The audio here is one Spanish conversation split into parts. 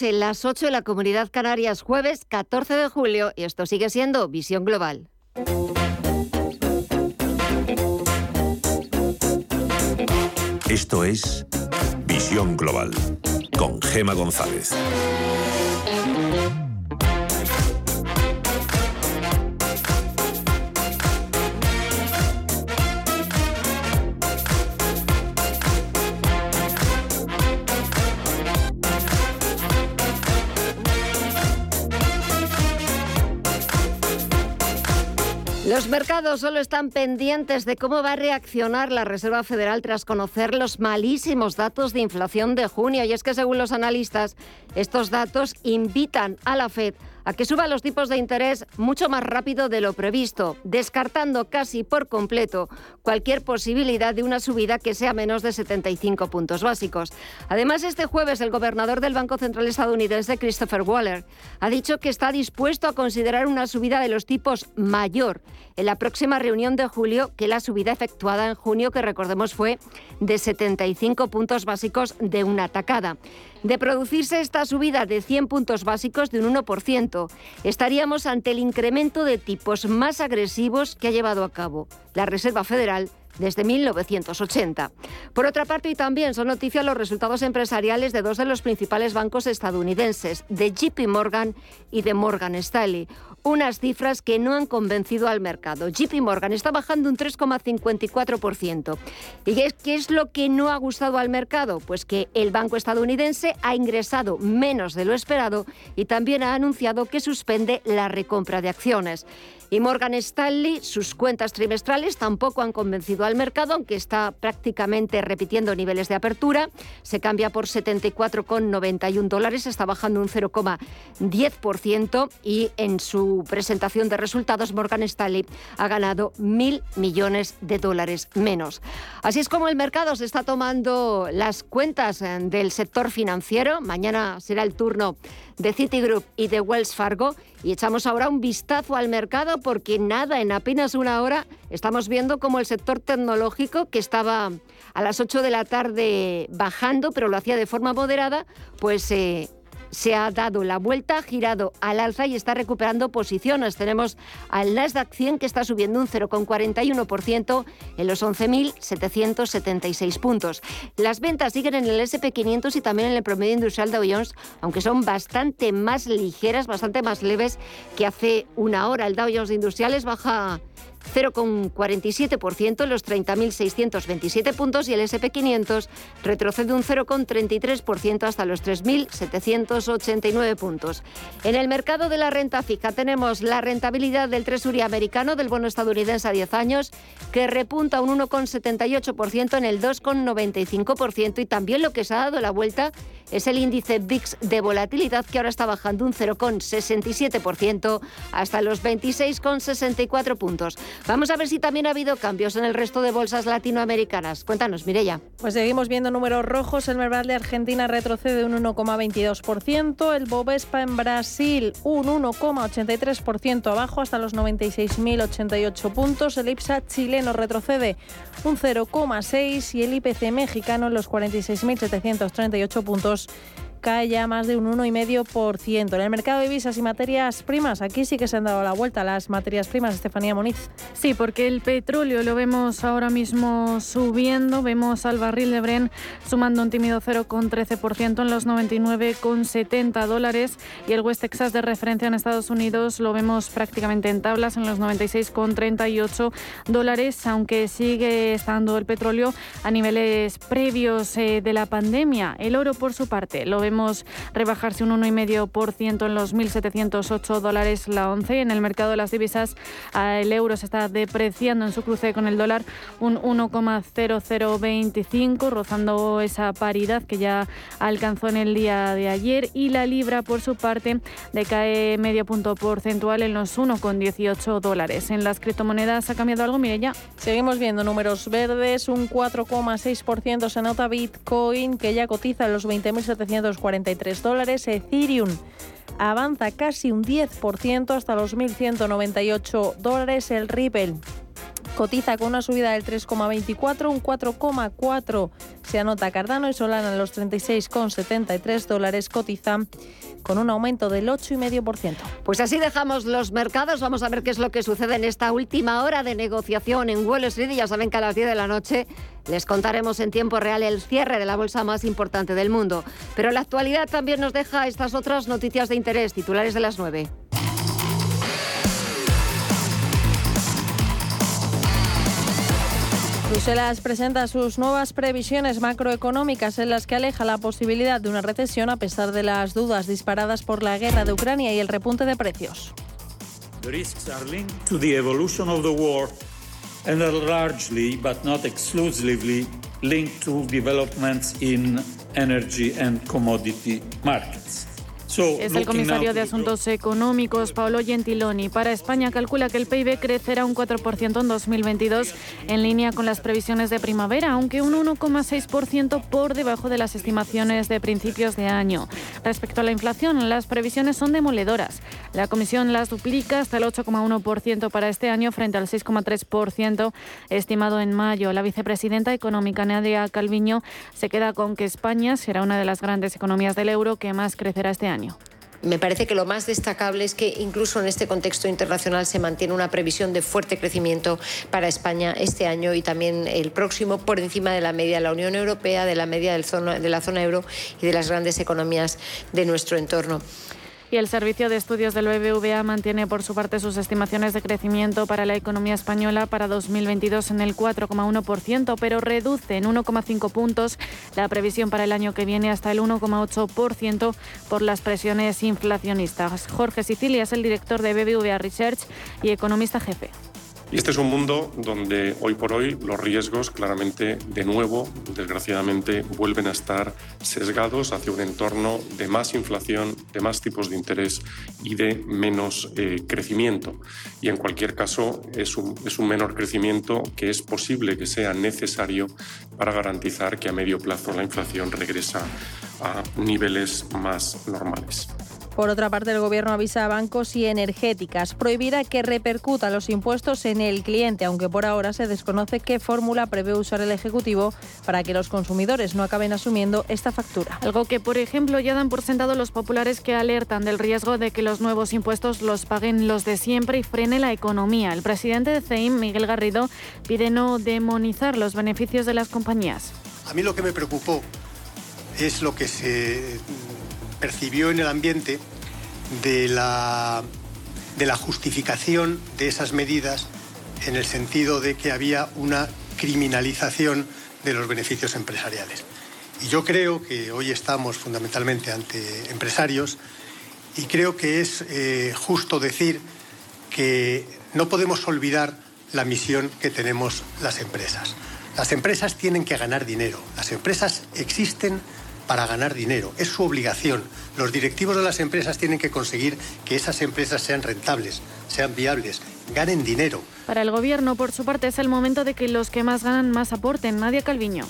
En las 8 de la Comunidad Canarias, jueves 14 de julio, y esto sigue siendo Visión Global. Esto es Visión Global con Gema González. Los mercados solo están pendientes de cómo va a reaccionar la Reserva Federal tras conocer los malísimos datos de inflación de junio. Y es que según los analistas, estos datos invitan a la Fed que suba los tipos de interés mucho más rápido de lo previsto, descartando casi por completo cualquier posibilidad de una subida que sea menos de 75 puntos básicos. Además, este jueves el gobernador del Banco Central estadounidense, Christopher Waller, ha dicho que está dispuesto a considerar una subida de los tipos mayor en la próxima reunión de julio que la subida efectuada en junio, que recordemos fue de 75 puntos básicos de una tacada. De producirse esta subida de 100 puntos básicos de un 1%, estaríamos ante el incremento de tipos más agresivos que ha llevado a cabo la Reserva Federal desde 1980. Por otra parte, y también son noticias los resultados empresariales de dos de los principales bancos estadounidenses, de JP Morgan y de Morgan Stanley unas cifras que no han convencido al mercado. JP Morgan está bajando un 3,54%. ¿Y qué es lo que no ha gustado al mercado? Pues que el banco estadounidense ha ingresado menos de lo esperado y también ha anunciado que suspende la recompra de acciones. Y Morgan Stanley, sus cuentas trimestrales tampoco han convencido al mercado, aunque está prácticamente repitiendo niveles de apertura. Se cambia por 74,91 dólares, está bajando un 0,10% y en su presentación de resultados Morgan Stanley ha ganado mil millones de dólares menos. Así es como el mercado se está tomando las cuentas eh, del sector financiero. Mañana será el turno de Citigroup y de Wells Fargo. Y echamos ahora un vistazo al mercado porque nada, en apenas una hora estamos viendo como el sector tecnológico que estaba a las 8 de la tarde bajando, pero lo hacía de forma moderada, pues eh, se ha dado la vuelta, girado al alza y está recuperando posiciones. Tenemos al Nasdaq 100 que está subiendo un 0,41% en los 11.776 puntos. Las ventas siguen en el SP500 y también en el promedio industrial de Jones, aunque son bastante más ligeras, bastante más leves que hace una hora. El Dow Jones Industriales baja 0,47% en los 30.627 puntos y el SP500 retrocede un 0,33% hasta los 3.789 puntos. En el mercado de la renta fija tenemos la rentabilidad del Tresury americano del bono estadounidense a 10 años que repunta un 1,78% en el 2,95% y también lo que se ha dado la vuelta es el índice VIX de volatilidad que ahora está bajando un 0,67% hasta los 26,64 puntos. Vamos a ver si también ha habido cambios en el resto de bolsas latinoamericanas. Cuéntanos, Mirella. Pues seguimos viendo números rojos. El Merval de Argentina retrocede un 1,22%. El Bovespa en Brasil un 1,83% abajo hasta los 96.088 puntos. El IPSA chileno retrocede un 0,6% y el IPC mexicano en los 46.738 puntos cae ya más de un 1,5%. En el mercado de divisas y materias primas, aquí sí que se han dado la vuelta las materias primas, Estefanía Moniz. Sí, porque el petróleo lo vemos ahora mismo subiendo, vemos al barril de Bren sumando un tímido 0,13% en los 99,70 dólares y el West Texas de referencia en Estados Unidos lo vemos prácticamente en tablas en los 96,38 dólares, aunque sigue estando el petróleo a niveles previos eh, de la pandemia. El oro, por su parte, lo vemos rebajarse un 1,5% en los 1.708 dólares la once. En el mercado de las divisas, el euro se está depreciando en su cruce con el dólar un 1,0025, rozando esa paridad que ya alcanzó en el día de ayer. Y la libra, por su parte, decae medio punto porcentual en los 1,18 dólares. En las criptomonedas ha cambiado algo, mire ya. Seguimos viendo números verdes, un 4,6% se nota Bitcoin, que ya cotiza en los 20.700 43 dólares. Ethereum avanza casi un 10% hasta los 1.198 dólares. El Ripple cotiza con una subida del 3,24, un 4,4 se anota Cardano y Solana en los 36,73 dólares cotizan con un aumento del 8,5%. Pues así dejamos los mercados. Vamos a ver qué es lo que sucede en esta última hora de negociación en Wall Street. ya saben que a las 10 de la noche les contaremos en tiempo real el cierre de la bolsa más importante del mundo. Pero la actualidad también nos deja estas otras noticias de interés, titulares de las 9. Bruselas presenta sus nuevas previsiones macroeconómicas en las que aleja la posibilidad de una recesión a pesar de las dudas disparadas por la guerra de Ucrania y el repunte de precios. The risks are linked to the evolution of the war and are largely, but not exclusively, linked to developments in energy and commodity markets. Es el comisario de Asuntos Económicos, Paolo Gentiloni. Para España calcula que el PIB crecerá un 4% en 2022 en línea con las previsiones de primavera, aunque un 1,6% por debajo de las estimaciones de principios de año. Respecto a la inflación, las previsiones son demoledoras. La Comisión las duplica hasta el 8,1% para este año frente al 6,3% estimado en mayo. La vicepresidenta económica Nadia Calviño se queda con que España será una de las grandes economías del euro que más crecerá este año. Me parece que lo más destacable es que incluso en este contexto internacional se mantiene una previsión de fuerte crecimiento para España este año y también el próximo por encima de la media de la Unión Europea, de la media de la zona euro y de las grandes economías de nuestro entorno. Y el Servicio de Estudios del BBVA mantiene por su parte sus estimaciones de crecimiento para la economía española para 2022 en el 4,1%, pero reduce en 1,5 puntos la previsión para el año que viene hasta el 1,8% por las presiones inflacionistas. Jorge Sicilia es el director de BBVA Research y economista jefe. Y este es un mundo donde hoy por hoy los riesgos claramente, de nuevo, desgraciadamente, vuelven a estar sesgados hacia un entorno de más inflación, de más tipos de interés y de menos eh, crecimiento. Y en cualquier caso es un, es un menor crecimiento que es posible que sea necesario para garantizar que a medio plazo la inflación regresa a niveles más normales. Por otra parte, el Gobierno avisa a bancos y energéticas. Prohibirá que repercutan los impuestos en el cliente, aunque por ahora se desconoce qué fórmula prevé usar el Ejecutivo para que los consumidores no acaben asumiendo esta factura. Algo que, por ejemplo, ya dan por sentado los populares que alertan del riesgo de que los nuevos impuestos los paguen los de siempre y frene la economía. El presidente de CEIM, Miguel Garrido, pide no demonizar los beneficios de las compañías. A mí lo que me preocupó es lo que se percibió en el ambiente de la, de la justificación de esas medidas en el sentido de que había una criminalización de los beneficios empresariales. Y yo creo que hoy estamos fundamentalmente ante empresarios y creo que es eh, justo decir que no podemos olvidar la misión que tenemos las empresas. Las empresas tienen que ganar dinero. Las empresas existen para ganar dinero. Es su obligación. Los directivos de las empresas tienen que conseguir que esas empresas sean rentables, sean viables, ganen dinero. Para el Gobierno, por su parte, es el momento de que los que más ganan más aporten. Nadia Calviño.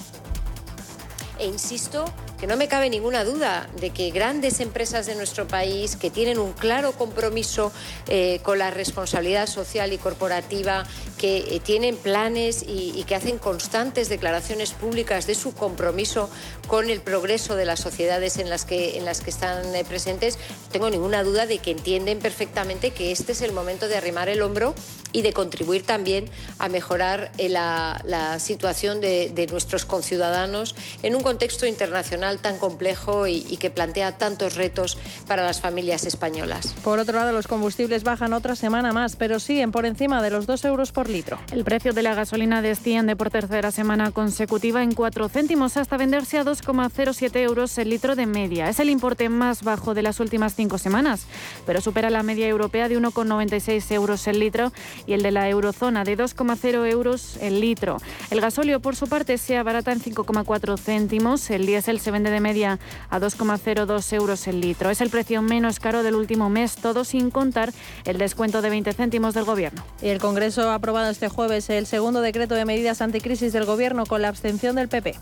E insisto que no me cabe ninguna duda de que grandes empresas de nuestro país que tienen un claro compromiso eh, con la responsabilidad social y corporativa, que eh, tienen planes y, que hacen constantes declaraciones públicas de su compromiso con el progreso de las sociedades en las que, en las que están eh, presentes, tengo ninguna duda de que entienden perfectamente que este es el momento de arrimar el hombro y de contribuir también a mejorar la, situación de, de nuestros conciudadanos en un contexto internacional tan complejo y, que plantea tantos retos para las familias españolas. Por otro lado, los combustibles bajan otra semana más, pero siguen por encima de los 2 euros por litro. El precio de la gasolina desciende por tercera semana consecutiva en 4 céntimos hasta venderse a 2,07 euros el litro de media. Es el importe más bajo de las últimas cinco semanas, pero supera la media europea de 1,96 euros el litro y el de la eurozona de 2,0 euros el litro. El gasóleo, por su parte, se abarata en 5,4 céntimos. El diésel se vende de media a 2,02 euros el litro. Es el precio menos caro del último mes, todo sin contar el descuento de 20 céntimos del Gobierno. Y el Congreso ha aprobado este jueves el segundo decreto de medidas anticrisis del Gobierno con la abstención del PP.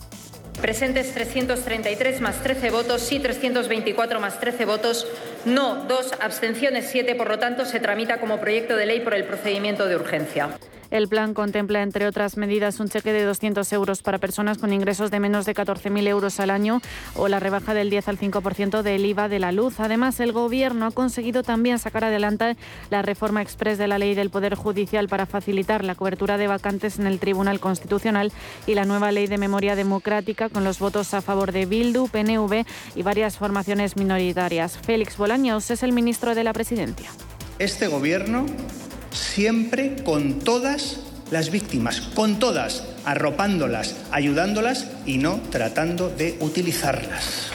Presentes 333 más 13 votos, sí 324 más 13 votos, no 2, abstenciones 7, por lo tanto se tramita como proyecto de ley por el procedimiento de urgencia. El plan contempla, entre otras medidas, un cheque de 200 euros para personas con ingresos de menos de 14.000 euros al año o la rebaja del 10 al 5% del IVA de la luz. Además, el Gobierno ha conseguido también sacar adelante la reforma express de la ley del Poder Judicial para facilitar la cobertura de vacantes en el Tribunal Constitucional y la nueva ley de memoria democrática con los votos a favor de Bildu, PNV y varias formaciones minoritarias. Félix Bolaños es el ministro de la Presidencia. Este Gobierno siempre con todas las víctimas, con todas, arropándolas, ayudándolas y no tratando de utilizarlas.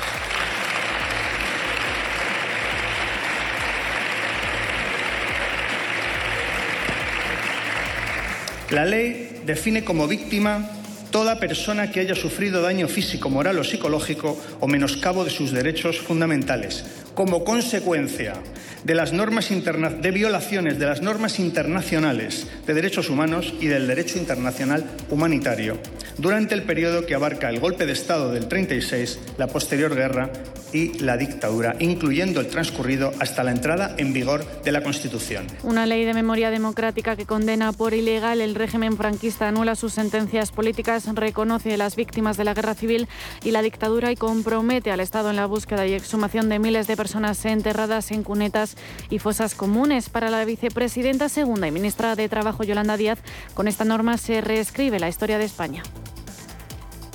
La ley define como víctima toda persona que haya sufrido daño físico, moral o psicológico o menoscabo de sus derechos fundamentales, como consecuencia de las normas de violaciones de las normas internacionales de derechos humanos y del derecho internacional humanitario durante el periodo que abarca el golpe de Estado del 36, la posterior guerra y la dictadura, incluyendo el transcurrido hasta la entrada en vigor de la Constitución. Una ley de memoria democrática que condena por ilegal el régimen franquista, anula sus sentencias políticas, reconoce las víctimas de la guerra civil y la dictadura y compromete al Estado en la búsqueda y exhumación de miles de personas enterradas en cunetas y fosas comunes. Para la vicepresidenta segunda y ministra de Trabajo, Yolanda Díaz, con esta norma se reescribe la historia de España.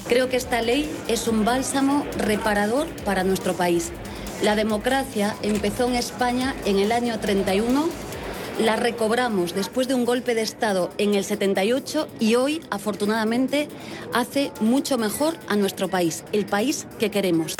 Creo que esta ley es un bálsamo reparador para nuestro país. La democracia empezó en España en el año 31, la recobramos después de un golpe de Estado en el 78 y hoy, afortunadamente, hace mucho mejor a nuestro país, el país que queremos.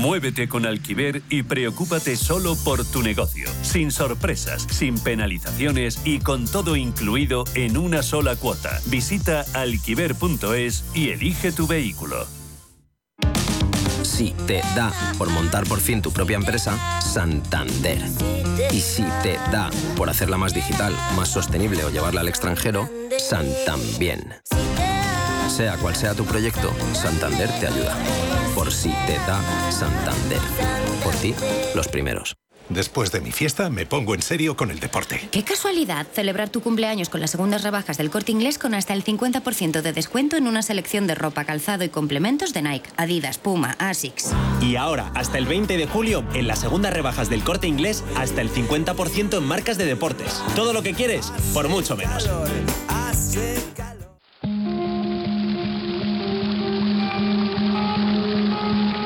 Muévete con Alquiver y preocúpate solo por tu negocio, sin sorpresas, sin penalizaciones y con todo incluido en una sola cuota. Visita alquiver.es y elige tu vehículo. Si te da por montar por fin tu propia empresa, Santander. Y si te da por hacerla más digital, más sostenible o llevarla al extranjero, Santambién. Sea cual sea tu proyecto, Santander te ayuda. Por si te da Santander. Por ti, los primeros. Después de mi fiesta me pongo en serio con el deporte. Qué casualidad celebrar tu cumpleaños con las segundas rebajas del corte inglés con hasta el 50% de descuento en una selección de ropa, calzado y complementos de Nike, Adidas, Puma, Asics. Y ahora, hasta el 20 de julio, en las segundas rebajas del corte inglés, hasta el 50% en marcas de deportes. Todo lo que quieres, por mucho menos.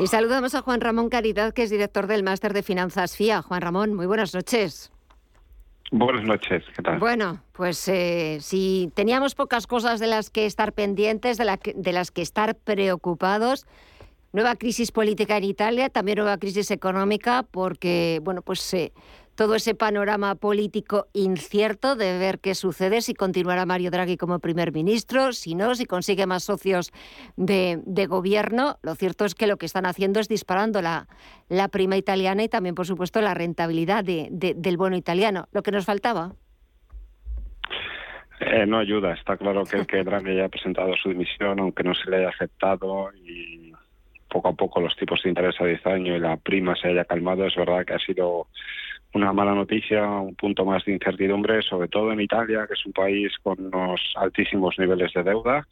Y saludamos a Juan Ramón Caridad, que es director del Máster de Finanzas FIA. Juan Ramón, muy buenas noches. Buenas noches, ¿qué tal? Bueno, pues eh, si teníamos pocas cosas de las que estar pendientes, de, de las que estar preocupados, nueva crisis política en Italia, también nueva crisis económica, porque, bueno, pues eh, todo ese panorama político incierto de ver qué sucede, si continuará Mario Draghi como primer ministro, si no, si consigue más socios de, gobierno. Lo cierto es que lo que están haciendo es disparando la, la prima italiana y también, por supuesto, la rentabilidad del bono italiano. Lo que nos faltaba. Eh, no ayuda. Está claro que el que Draghi haya presentado su dimisión, aunque no se le haya aceptado y poco a poco los tipos de interés a 10 años y la prima se haya calmado, es verdad que ha sido una mala noticia, un punto más de incertidumbre, sobre todo en Italia, que es un país con unos altísimos niveles de deuda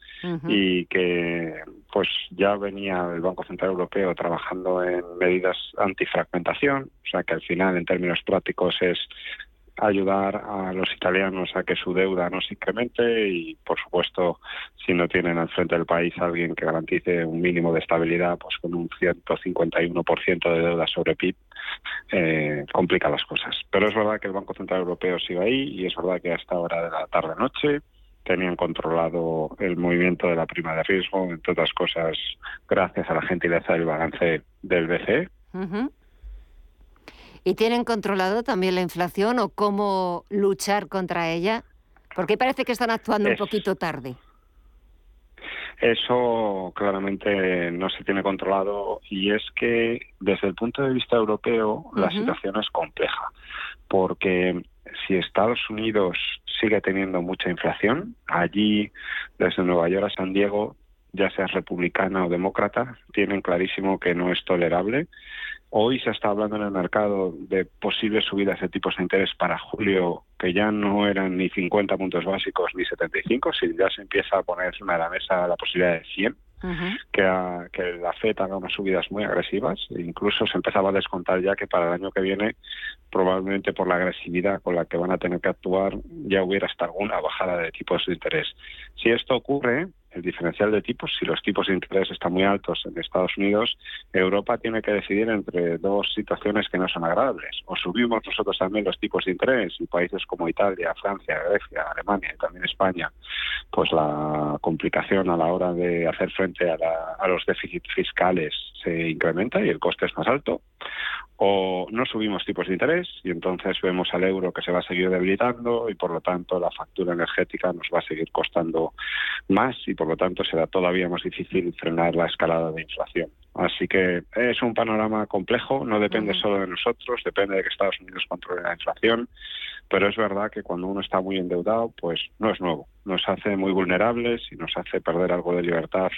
y que pues ya venía el Banco Central Europeo trabajando en medidas antifragmentación, o sea que al final en términos prácticos es ayudar a los italianos a que su deuda no se incremente y, por supuesto, si no tienen al frente del país alguien que garantice un mínimo de estabilidad, pues con un 151% de deuda sobre PIB, eh, complica las cosas. Pero es verdad que el Banco Central Europeo sigue ahí y es verdad que a esta hora de la tarde-noche tenían controlado el movimiento de la prima de riesgo, entre otras cosas, gracias a la gentileza del balance del BCE. ¿Y tienen controlado también la inflación o cómo luchar contra ella? Porque parece que están actuando un poquito tarde. Eso claramente no se tiene controlado y es que desde el punto de vista europeo la situación es compleja porque si Estados Unidos sigue teniendo mucha inflación, allí desde Nueva York a San Diego, ya sea republicana o demócrata, tienen clarísimo que no es tolerable Hoy se está hablando en el mercado de posibles subidas de tipos de interés para julio, que ya no eran ni 50 puntos básicos ni 75, si ya se empieza a poner encima de la mesa la posibilidad de 100, que, que la FED haga unas subidas muy agresivas. E incluso se empezaba a descontar ya que para el año que viene, probablemente por la agresividad con la que van a tener que actuar, ya hubiera hasta alguna bajada de tipos de interés. Si esto ocurre, el diferencial de tipos, si los tipos de interés están muy altos en Estados Unidos, Europa tiene que decidir entre dos situaciones que no son agradables. O subimos nosotros también los tipos de interés y países como Italia, Francia, Grecia, Alemania y también España, pues la complicación a la hora de hacer frente a, a los déficits fiscales se incrementa y el coste es más alto o no subimos tipos de interés y entonces vemos al euro que se va a seguir debilitando y por lo tanto la factura energética nos va a seguir costando más y por lo tanto será todavía más difícil frenar la escalada de inflación. Así que es un panorama complejo, no depende solo de nosotros, depende de que Estados Unidos controle la inflación, pero es verdad que cuando uno está muy endeudado, pues no es nuevo, nos hace muy vulnerables y nos hace perder algo de libertad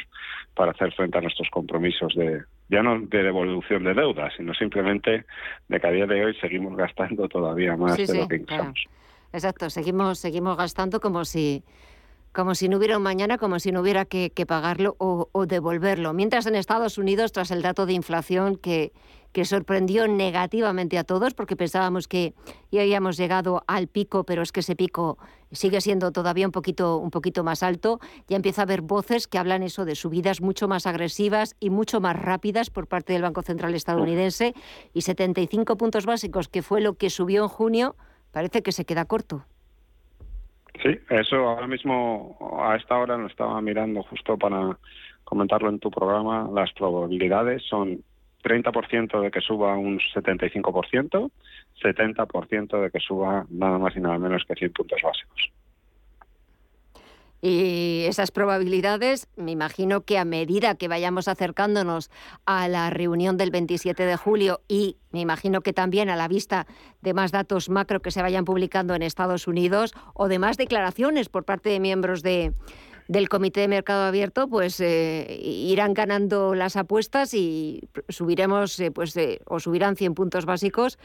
para hacer frente a nuestros compromisos de ya no de devolución de deuda, sino simplemente de que a día de hoy seguimos gastando todavía más de lo que ingresamos. Exacto, seguimos seguimos gastando como si como si no hubiera un mañana, como si no hubiera que, pagarlo o, devolverlo. Mientras en Estados Unidos, tras el dato de inflación que, que sorprendió negativamente a todos, porque pensábamos que ya habíamos llegado al pico, pero es que ese pico sigue siendo todavía un poquito, un poquito más alto, ya empieza a haber voces que hablan eso de subidas mucho más agresivas y mucho más rápidas por parte del Banco Central estadounidense, y 75 puntos básicos, que fue lo que subió en junio, parece que se queda corto. Sí, eso ahora mismo a esta hora lo estaba mirando justo para comentarlo en tu programa. Las probabilidades son 30% de que suba un 75%, 70% de que suba nada más y nada menos que 100 puntos básicos. Y esas probabilidades, me imagino que a medida que vayamos acercándonos a la reunión del 27 de julio y me imagino que también a la vista de más datos macro que se vayan publicando en Estados Unidos o de más declaraciones por parte de miembros de, del Comité de Mercado Abierto, pues eh, irán ganando las apuestas y subiremos, eh, pues, eh, o subirán 100 puntos básicos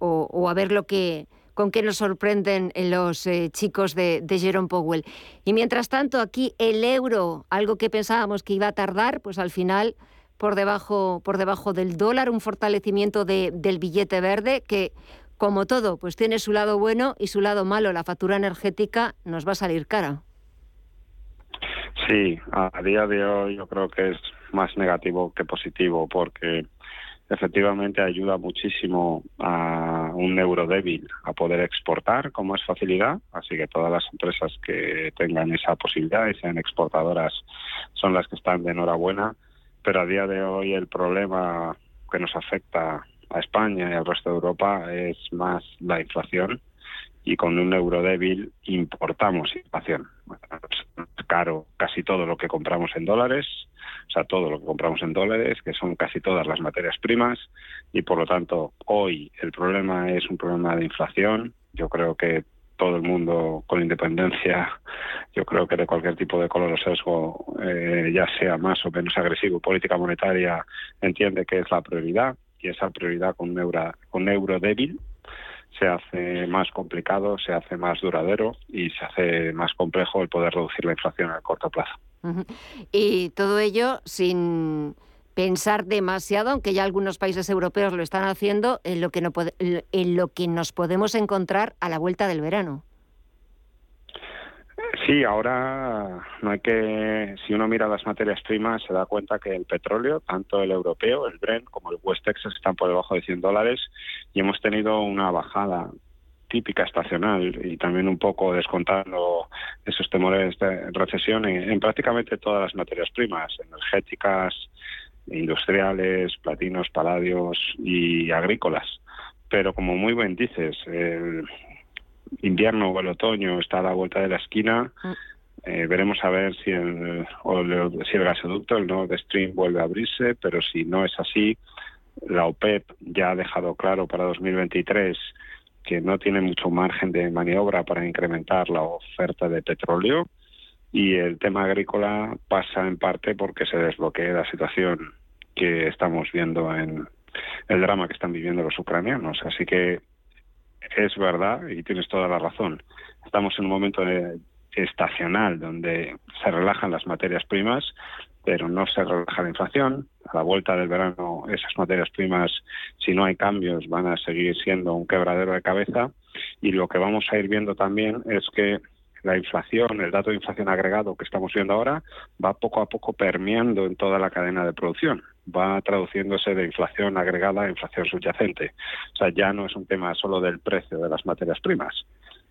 o, a ver lo que con qué nos sorprenden los chicos de, Jerome Powell. Y mientras tanto, aquí el euro, algo que pensábamos que iba a tardar, pues al final por debajo, por debajo del dólar, un fortalecimiento del billete verde que, como todo, pues tiene su lado bueno y su lado malo. La factura energética nos va a salir cara. Sí, a día de hoy yo creo que es más negativo que positivo porque efectivamente ayuda muchísimo a un euro débil a poder exportar con más facilidad, así que todas las empresas que tengan esa posibilidad y sean exportadoras son las que están de enhorabuena, pero a día de hoy el problema que nos afecta a España y al resto de Europa es más la inflación y con un euro débil importamos inflación. Caro casi todo lo que compramos en dólares, o sea, todo lo que compramos en dólares, que son casi todas las materias primas, y por lo tanto, hoy el problema es un problema de inflación. Yo creo que todo el mundo con independencia, yo creo que de cualquier tipo de color o sesgo, eh, ya sea más o menos agresivo, política monetaria, entiende que es la prioridad y esa prioridad con un euro, con euro débil se hace más complicado, se hace más duradero y se hace más complejo el poder reducir la inflación a corto plazo. Y todo ello sin pensar demasiado, aunque ya algunos países europeos lo están haciendo, en lo que, no en lo que nos podemos encontrar a la vuelta del verano. Sí, ahora no hay que, si uno mira las materias primas, se da cuenta que el petróleo, tanto el europeo, el Brent, como el West Texas, están por debajo de 100 dólares y hemos tenido una bajada típica estacional y también un poco descontando esos temores de recesión en, prácticamente todas las materias primas, energéticas, industriales, platinos, paladios y agrícolas. Pero como muy bien dices, el invierno o el otoño está a la vuelta de la esquina. Mm. Eh, veremos a ver si el, si el gasoducto, el Nord Stream, vuelve a abrirse, pero si no es así, la OPEP ya ha dejado claro para 2023 que no tiene mucho margen de maniobra para incrementar la oferta de petróleo y el tema agrícola pasa en parte porque se desbloquee la situación que estamos viendo en el drama que están viviendo los ucranianos. Así que es verdad y tienes toda la razón. Estamos en un momento estacional donde se relajan las materias primas, pero no se relaja la inflación. A la vuelta del verano, esas materias primas, si no hay cambios, van a seguir siendo un quebradero de cabeza. Y lo que vamos a ir viendo también es que la inflación, el dato de inflación agregado que estamos viendo ahora, va poco a poco permeando en toda la cadena de producción. Va traduciéndose de inflación agregada a inflación subyacente. O sea, ya no es un tema solo del precio de las materias primas.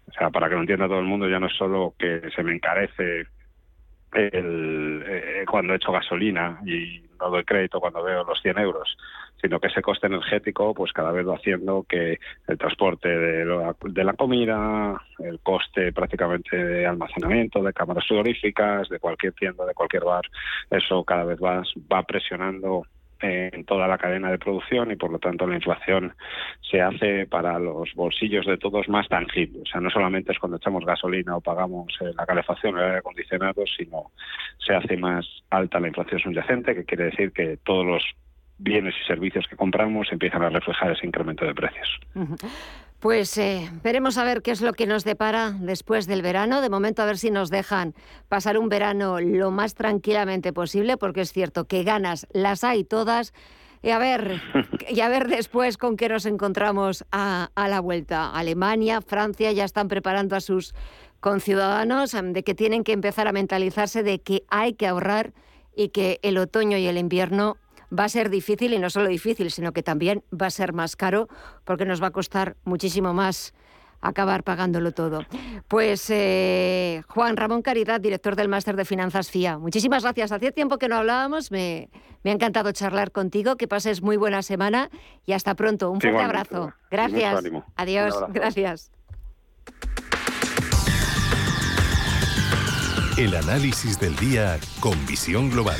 O sea, para que lo entienda todo el mundo, ya no es solo que se me encarece el, eh, cuando hecho gasolina y no doy crédito cuando veo los 100 euros, sino que ese coste energético pues cada vez va haciendo que el transporte de, de la comida, el coste prácticamente de almacenamiento, de cámaras frigoríficas, de cualquier tienda, de cualquier bar, eso cada vez va, va presionando en toda la cadena de producción y por lo tanto la inflación se hace para los bolsillos de todos más tangible. O sea, no solamente es cuando echamos gasolina o pagamos eh, la calefacción o el aire acondicionado, sino se hace más alta la inflación subyacente, que quiere decir que todos los bienes y servicios que compramos empiezan a reflejar ese incremento de precios. Pues eh, veremos a ver qué es lo que nos depara después del verano. De momento a ver si nos dejan pasar un verano lo más tranquilamente posible, porque es cierto que ganas las hay todas. Y a ver, y a ver después con qué nos encontramos a, a la vuelta. Alemania, Francia ya están preparando a sus conciudadanos em, de que tienen que empezar a mentalizarse de que hay que ahorrar y que el otoño y el invierno va a ser difícil y no solo difícil, sino que también va a ser más caro porque nos va a costar muchísimo más acabar pagándolo todo. Pues eh, Juan Ramón Caridad, director del Máster de Finanzas FIA, muchísimas gracias. Hacía tiempo que no hablábamos, me, me, ha encantado charlar contigo, que pases muy buena semana y hasta pronto. Un fuerte abrazo. Gracias. Adiós. Gracias. El análisis del día con visión global.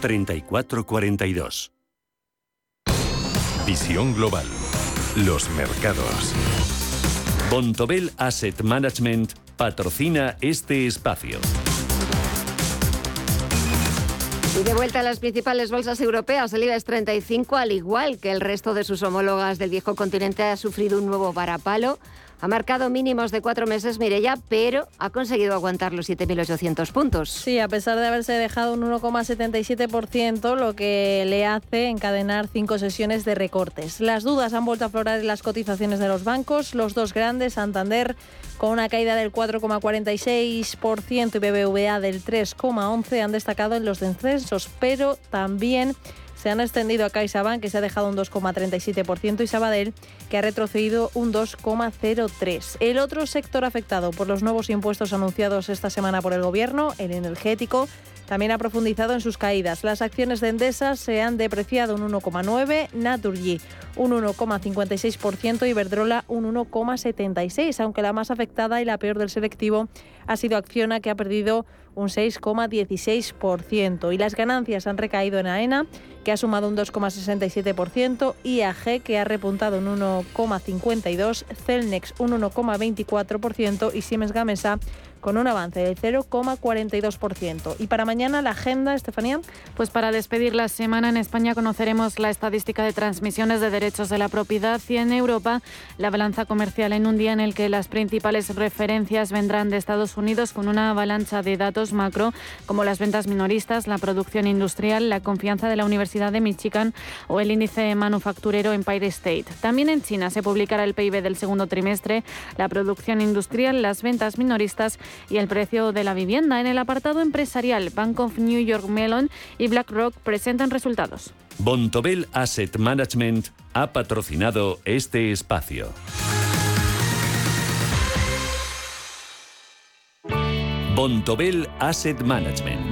3442. Visión Global. Los mercados. Bontobel Asset Management patrocina este espacio. Y de vuelta a las principales bolsas europeas, el IBEX 35, al igual que el resto de sus homólogas del viejo continente, ha sufrido un nuevo varapalo ha marcado mínimos de cuatro meses Mirella, pero ha conseguido aguantar los 7.800 puntos. Sí, a pesar de haberse dejado un 1,77%, lo que le hace encadenar cinco sesiones de recortes. Las dudas han vuelto a aflorar en las cotizaciones de los bancos. Los dos grandes, Santander con una caída del 4,46% y BBVA del 3,11% han destacado en los descensos, pero también se han extendido a CaixaBank, que se ha dejado un 2,37%, y Sabadell, que ha retrocedido un 2,03%. El otro sector afectado por los nuevos impuestos anunciados esta semana por el Gobierno, el energético, también ha profundizado en sus caídas. Las acciones de Endesa se han depreciado un 1,9%, Naturgy un 1,56% y Verdrola un 1,76%, aunque la más afectada y la peor del selectivo ha sido Acciona, que ha perdido un 6,16%. Y las ganancias han recaído en AENA, que ha sumado un 2,67%, IAG, que ha repuntado un 1,52%, Celnex un 1,24% y Siemens Gamesa con un avance del 0,42%. Y para mañana la agenda, Estefanía. Pues para despedir la semana en España conoceremos la estadística de transmisiones de derechos de la propiedad y en Europa la balanza comercial en un día en el que las principales referencias vendrán de Estados Unidos con una avalancha de datos macro como las ventas minoristas, la producción industrial, la confianza de la Universidad de Michigan o el índice manufacturero Empire State. También en China se publicará el PIB del segundo trimestre, la producción industrial, las ventas minoristas y el precio de la vivienda. En el apartado empresarial, Bank of New York Mellon y BlackRock presentan resultados. Bontobel Asset Management ha patrocinado este espacio. Bontobel Asset Management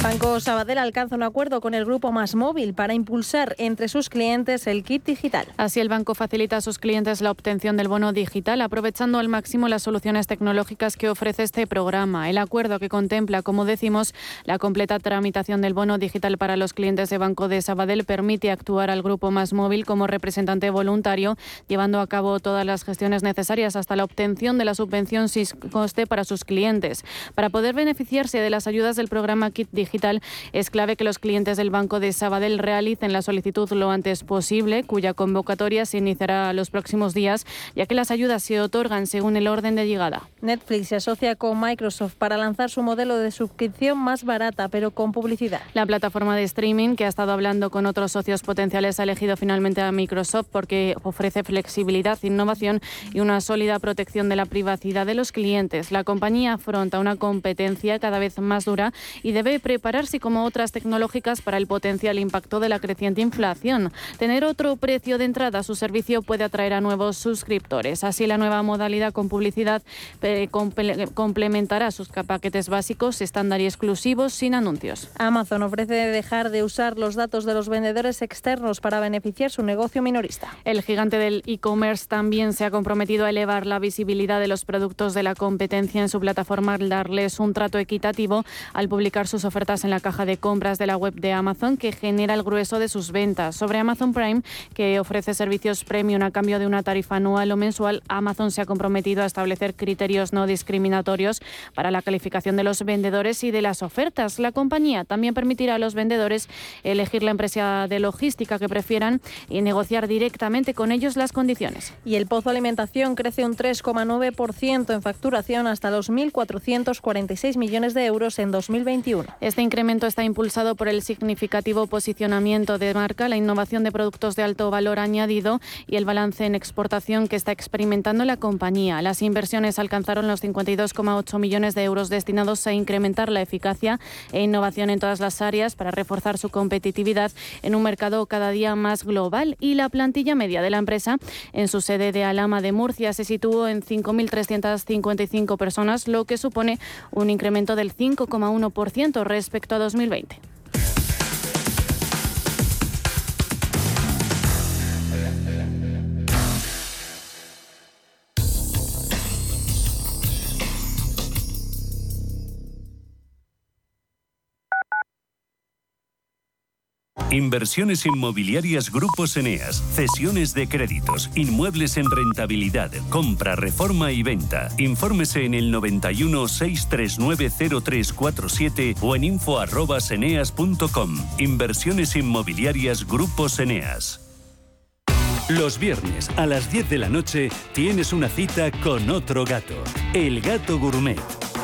Banco Sabadell alcanza un acuerdo con el grupo Más Móvil para impulsar entre sus clientes el kit digital. Así el banco facilita a sus clientes la obtención del bono digital aprovechando al máximo las soluciones tecnológicas que ofrece este programa. El acuerdo que contempla, como decimos, la completa tramitación del bono digital para los clientes de Banco de Sabadell permite actuar al grupo Más Móvil como representante voluntario, llevando a cabo todas las gestiones necesarias hasta la obtención de la subvención sin coste para sus clientes. Para poder beneficiarse de las ayudas del programa Kit Digital, digital, es clave que los clientes del Banco de Sabadell realicen la solicitud lo antes posible, cuya convocatoria se iniciará los próximos días, ya que las ayudas se otorgan según el orden de llegada. Netflix se asocia con Microsoft para lanzar su modelo de suscripción más barata, pero con publicidad. La plataforma de streaming, que ha estado hablando con otros socios potenciales, ha elegido finalmente a Microsoft porque ofrece flexibilidad, innovación y una sólida protección de la privacidad de los clientes. La compañía afronta una competencia cada vez más dura y debe preparar prepararse como otras tecnológicas para el potencial impacto de la creciente inflación. Tener otro precio de entrada a su servicio puede atraer a nuevos suscriptores. Así, la nueva modalidad con publicidad eh, complementará sus paquetes básicos, estándar y exclusivos sin anuncios. Amazon ofrece dejar de usar los datos de los vendedores externos para beneficiar su negocio minorista. El gigante del e-commerce también se ha comprometido a elevar la visibilidad de los productos de la competencia en su plataforma al darles un trato equitativo al publicar sus ofertas en la caja de compras de la web de Amazon que genera el grueso de sus ventas. Sobre Amazon Prime, que ofrece servicios premium a cambio de una tarifa anual o mensual, Amazon se ha comprometido a establecer criterios no discriminatorios para la calificación de los vendedores y de las ofertas. La compañía también permitirá a los vendedores elegir la empresa de logística que prefieran y negociar directamente con ellos las condiciones. Y el Pozo Alimentación crece un 3,9% en facturación hasta los 1.446 millones de euros en 2021. Este incremento está impulsado por el significativo posicionamiento de marca, la innovación de productos de alto valor añadido y el balance en exportación que está experimentando la compañía. Las inversiones alcanzaron los 52,8 millones de euros destinados a incrementar la eficacia e innovación en todas las áreas para reforzar su competitividad en un mercado cada día más global y la plantilla media de la empresa en su sede de Alama de Murcia se situó en 5.355 personas, lo que supone un incremento del 5,1% respecto a 2020. Inversiones inmobiliarias Grupos Eneas, cesiones de créditos, inmuebles en rentabilidad, compra, reforma y venta. Infórmese en el 91 639 0347 o en info@eneas.com. Inversiones inmobiliarias Grupos Eneas. Los viernes a las 10 de la noche tienes una cita con otro gato, el gato gourmet.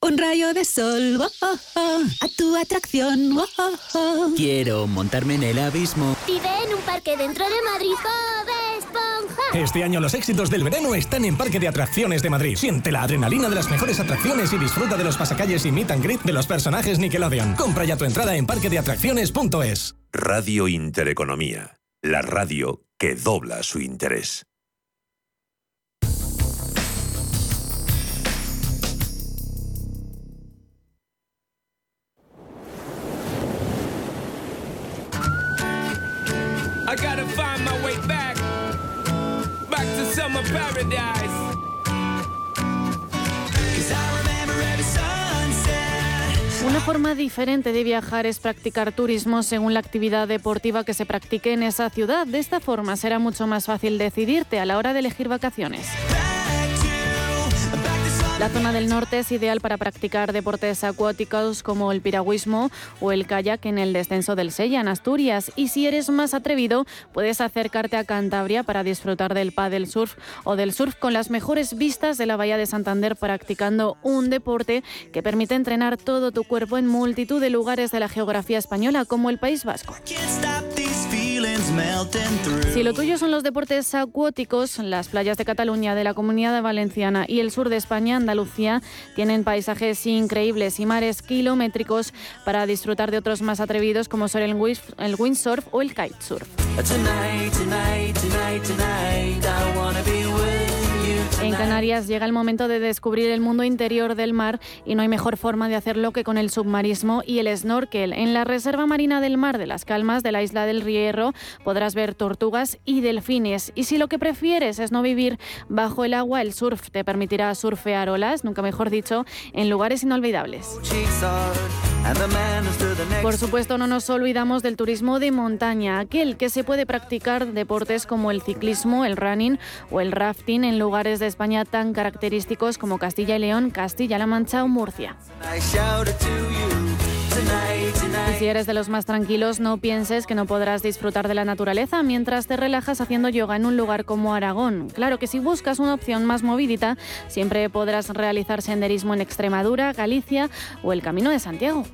Un rayo de sol, oh, oh, oh, a tu atracción. oh, oh, oh. Quiero montarme en el abismo. Vive en un parque dentro de Madrid, Bob Esponja. Este año los éxitos del verano están en Parque de Atracciones de Madrid. Siente la adrenalina de las mejores atracciones y disfruta de los pasacalles y meet and greet de los personajes Nickelodeon. Compra ya tu entrada en parquedeatracciones.es. Radio Intereconomía, la radio que dobla su interés. Una forma diferente de viajar es practicar turismo según la actividad deportiva que se practique en esa ciudad. De esta forma será mucho más fácil decidirte a la hora de elegir vacaciones. La zona del norte es ideal para practicar deportes acuáticos como el piragüismo o el kayak en el descenso del Sella en Asturias. Y si eres más atrevido, puedes acercarte a Cantabria para disfrutar del paddle surf o del surf con las mejores vistas de la bahía de Santander practicando un deporte que permite entrenar todo tu cuerpo en multitud de lugares de la geografía española como el País Vasco. Si lo tuyo son los deportes acuáticos, las playas de Cataluña, de la Comunidad Valenciana y el sur de España, Andalucía, tienen paisajes increíbles y mares kilométricos para disfrutar de otros más atrevidos como son el, windsurf o el kitesurf. Tonight, tonight, tonight, En Canarias llega el momento de descubrir el mundo interior del mar y no hay mejor forma de hacerlo que con el submarismo y el snorkel. En la Reserva Marina del Mar de las Calmas de la isla del Hierro podrás ver tortugas y delfines. Y si lo que prefieres es no vivir bajo el agua, el surf te permitirá surfear olas, nunca mejor dicho, en lugares inolvidables. Por supuesto, no nos olvidamos del turismo de montaña, aquel que se puede practicar deportes como el ciclismo, el running o el rafting en lugares de España tan característicos como Castilla y León, Castilla-La Mancha o Murcia. Si eres de los más tranquilos, no pienses que no podrás disfrutar de la naturaleza mientras te relajas haciendo yoga en un lugar como Aragón. Claro que si buscas una opción más movidita, siempre podrás realizar senderismo en Extremadura, Galicia o el Camino de Santiago.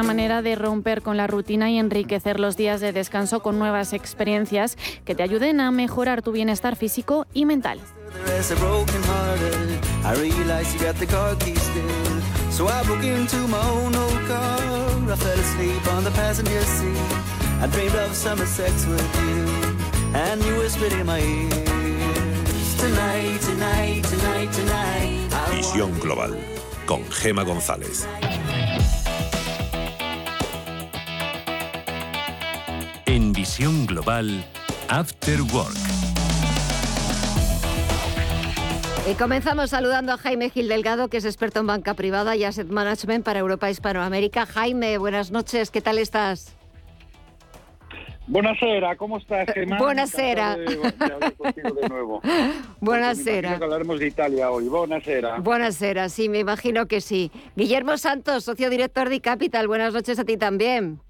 Una manera de romper con la rutina y enriquecer los días de descanso con nuevas experiencias que te ayuden a mejorar tu bienestar físico y mental. Visión Global, con Gema González. Visión Global After Work. Y comenzamos saludando a Jaime Gil Delgado, que es experto en banca privada y asset management para Europa Hispanoamérica. Jaime, buenas noches, ¿qué tal estás? Buonasera, ¿cómo estás, Gemma? Buonasera. Encantado de- nuevo. Que hablaremos de Italia hoy. Buonasera. Buonasera, sí, me imagino que sí. Guillermo Santos, socio director de Capital, buenas noches a ti también.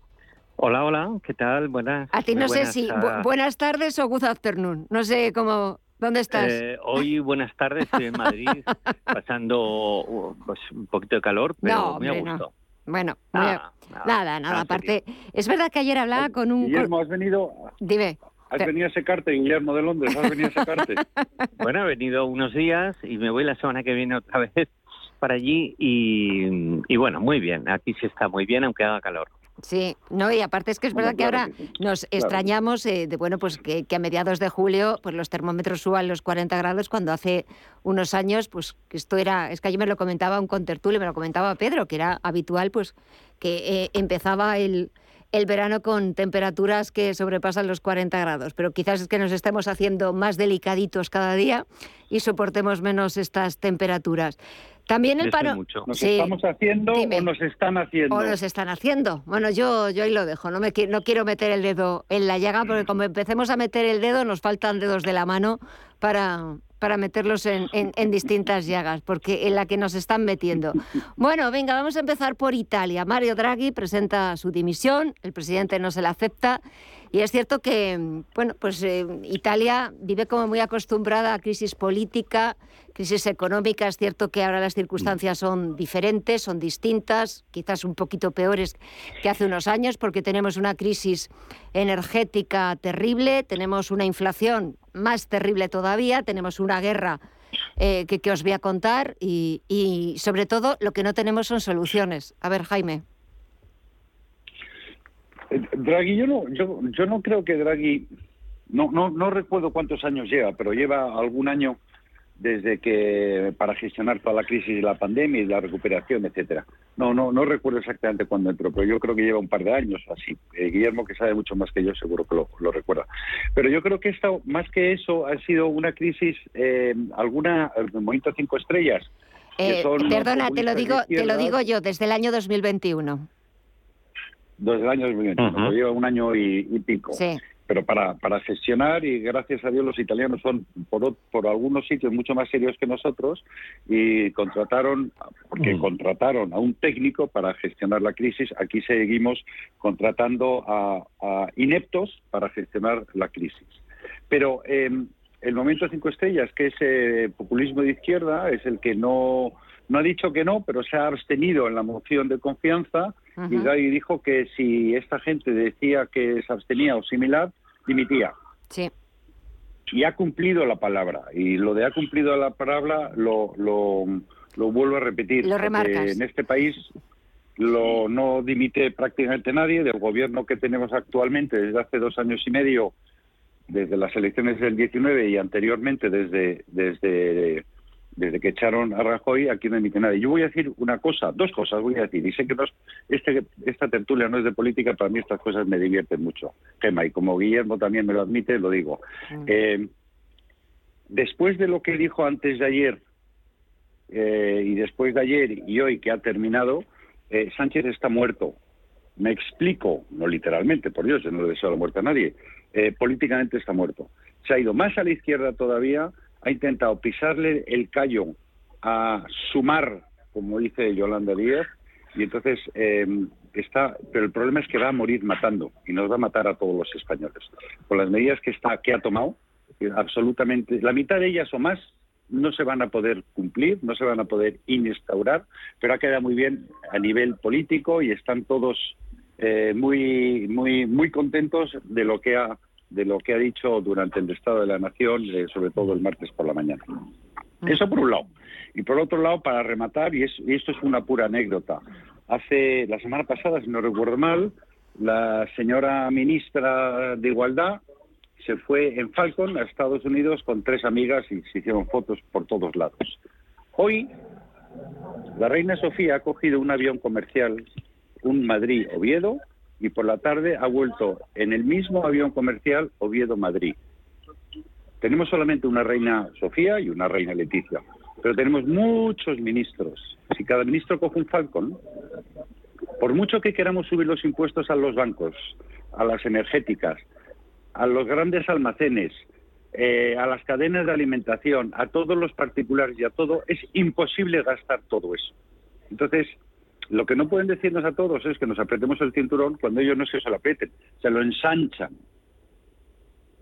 Hola, hola, ¿qué tal? Buenas. A ti no sé si bu- buenas tardes o good afternoon, no sé cómo, ¿dónde estás? Eh, hoy buenas tardes, estoy en Madrid, pasando uh, pues, un poquito de calor, pero No, muy a hombre, no. gusto. Bueno, muy a- Nada, nada, nada, nada, nada aparte, es verdad que ayer hablaba con un... Guillermo, has venido, Dime. has venido a secarte, Guillermo de Londres, has venido a secarte. Bueno, he venido unos días y me voy la semana que viene otra vez para allí y, y bueno, muy bien, aquí sí está muy bien, aunque haga calor. Sí, no, y aparte es que es Bueno, verdad que claro ahora que sí, nos claro. extrañamos eh, de bueno, pues que, que a mediados de julio pues los termómetros suban los 40 grados cuando hace unos años pues que esto era, es que ayer me lo comentaba un contertulio, me lo comentaba Pedro, que era habitual pues que eh, empezaba el, el verano con temperaturas que sobrepasan los 40 grados, pero quizás es que nos estemos haciendo más delicaditos cada día y soportemos menos estas temperaturas. También el paro... mucho. ¿Nos Sí. estamos haciendo Dime. o nos están haciendo? O nos están haciendo. Bueno, yo, yo ahí lo dejo. No, me, no quiero meter el dedo en la llaga porque como empecemos a meter el dedo nos faltan dedos de la mano para, para meterlos en, en- en distintas llagas, porque en la que nos están metiendo. Bueno, venga, vamos a empezar por Italia. Mario Draghi presenta su dimisión, el presidente no se la acepta. Y es cierto que, bueno, pues eh, Italia vive como muy acostumbrada a crisis política, crisis económica. Es cierto que ahora las circunstancias son diferentes, son distintas, quizás un poquito peores que hace unos años, porque tenemos una crisis energética terrible, tenemos una inflación más terrible todavía, tenemos una guerra eh, que, que os voy a contar y, y, sobre todo lo que no tenemos son soluciones. A ver, Jaime. Draghi, yo no, yo, yo no creo que Draghi, no, no, no recuerdo cuántos años lleva, pero lleva algún año desde que para gestionar toda la crisis de la pandemia y la recuperación, etcétera. No, no, no recuerdo exactamente cuándo entró, pero yo creo que lleva un par de años así. Eh, Guillermo, que sabe mucho más que yo, seguro que lo, lo recuerda. Pero yo creo que esta, más que eso, ha sido una crisis, eh, alguna, el movimiento cinco estrellas. Eh, perdona, te lo digo, te lo digo yo, desde el año 2021. Desde el año 2021, Ujú. lleva un año y, y pico. Sí. Pero para, para gestionar, y gracias a Dios los italianos son por, por algunos sitios mucho más serios que nosotros, y contrataron, porque contrataron a un técnico para gestionar la crisis, aquí seguimos contratando a, a ineptos para gestionar la crisis. Pero eh, el Momento Cinco Estrellas, que es eh, populismo de izquierda, es el que no, no ha dicho que no, pero se ha abstenido en la moción de confianza y. Draghi dijo que si esta gente decía que se abstenía o similar, dimitía. Sí. Y ha cumplido la palabra. Y lo de ha cumplido la palabra lo, lo, lo vuelvo a repetir. Lo remarcas. En este país lo, no dimite prácticamente nadie. Del gobierno que tenemos actualmente desde hace dos años y medio, desde las elecciones del 19 y anteriormente desde, desde, desde que echaron a Rajoy, aquí no dimite nadie. Yo voy a decir una cosa, dos cosas voy a decir. Y sé que no es- este, esta tertulia no es de política, para mí estas cosas me divierten mucho. Gema, y como Guillermo también me lo admite, lo digo. Eh, después de lo que dijo antes de ayer eh, y después de ayer y hoy que ha terminado, eh, Sánchez está muerto. Me explico, no literalmente, por Dios, yo no le deseo la muerte a nadie. Políticamente está muerto. Se ha ido más a la izquierda todavía, ha intentado pisarle el callo a sumar, como dice Yolanda Díaz, y entonces eh, está, pero el problema es que va a morir matando y nos va a matar a todos los españoles. Con las medidas que está, que ha tomado, absolutamente, la mitad de ellas o más no se van a poder cumplir, no se van a poder instaurar, pero ha quedado muy bien a nivel político y están todos eh, muy, muy, muy contentos de lo que ha de lo que ha dicho durante el Estado de la Nación, eh, sobre todo el martes por la mañana. Eso por un lado. Y por otro lado, para rematar, y, es- y esto es una pura anécdota, hace la semana pasada, si no recuerdo mal, la señora ministra de Igualdad se fue en Falcon a Estados Unidos con tres amigas y se hicieron fotos por todos lados. Hoy, la reina Sofía ha cogido un avión comercial, un Madrid-Oviedo, y por la tarde ha vuelto en el mismo avión comercial Oviedo-Madrid. Tenemos solamente una reina Sofía y una reina Leticia, pero tenemos muchos ministros. Si cada ministro coge un Falcon, por mucho que queramos subir los impuestos a los bancos, a las energéticas, a los grandes almacenes, eh, a las cadenas de alimentación, a todos los particulares y a todo, es imposible gastar todo eso. Entonces, lo que no pueden decirnos a todos es que nos apretemos el cinturón cuando ellos no se lo aprieten, se lo ensanchan.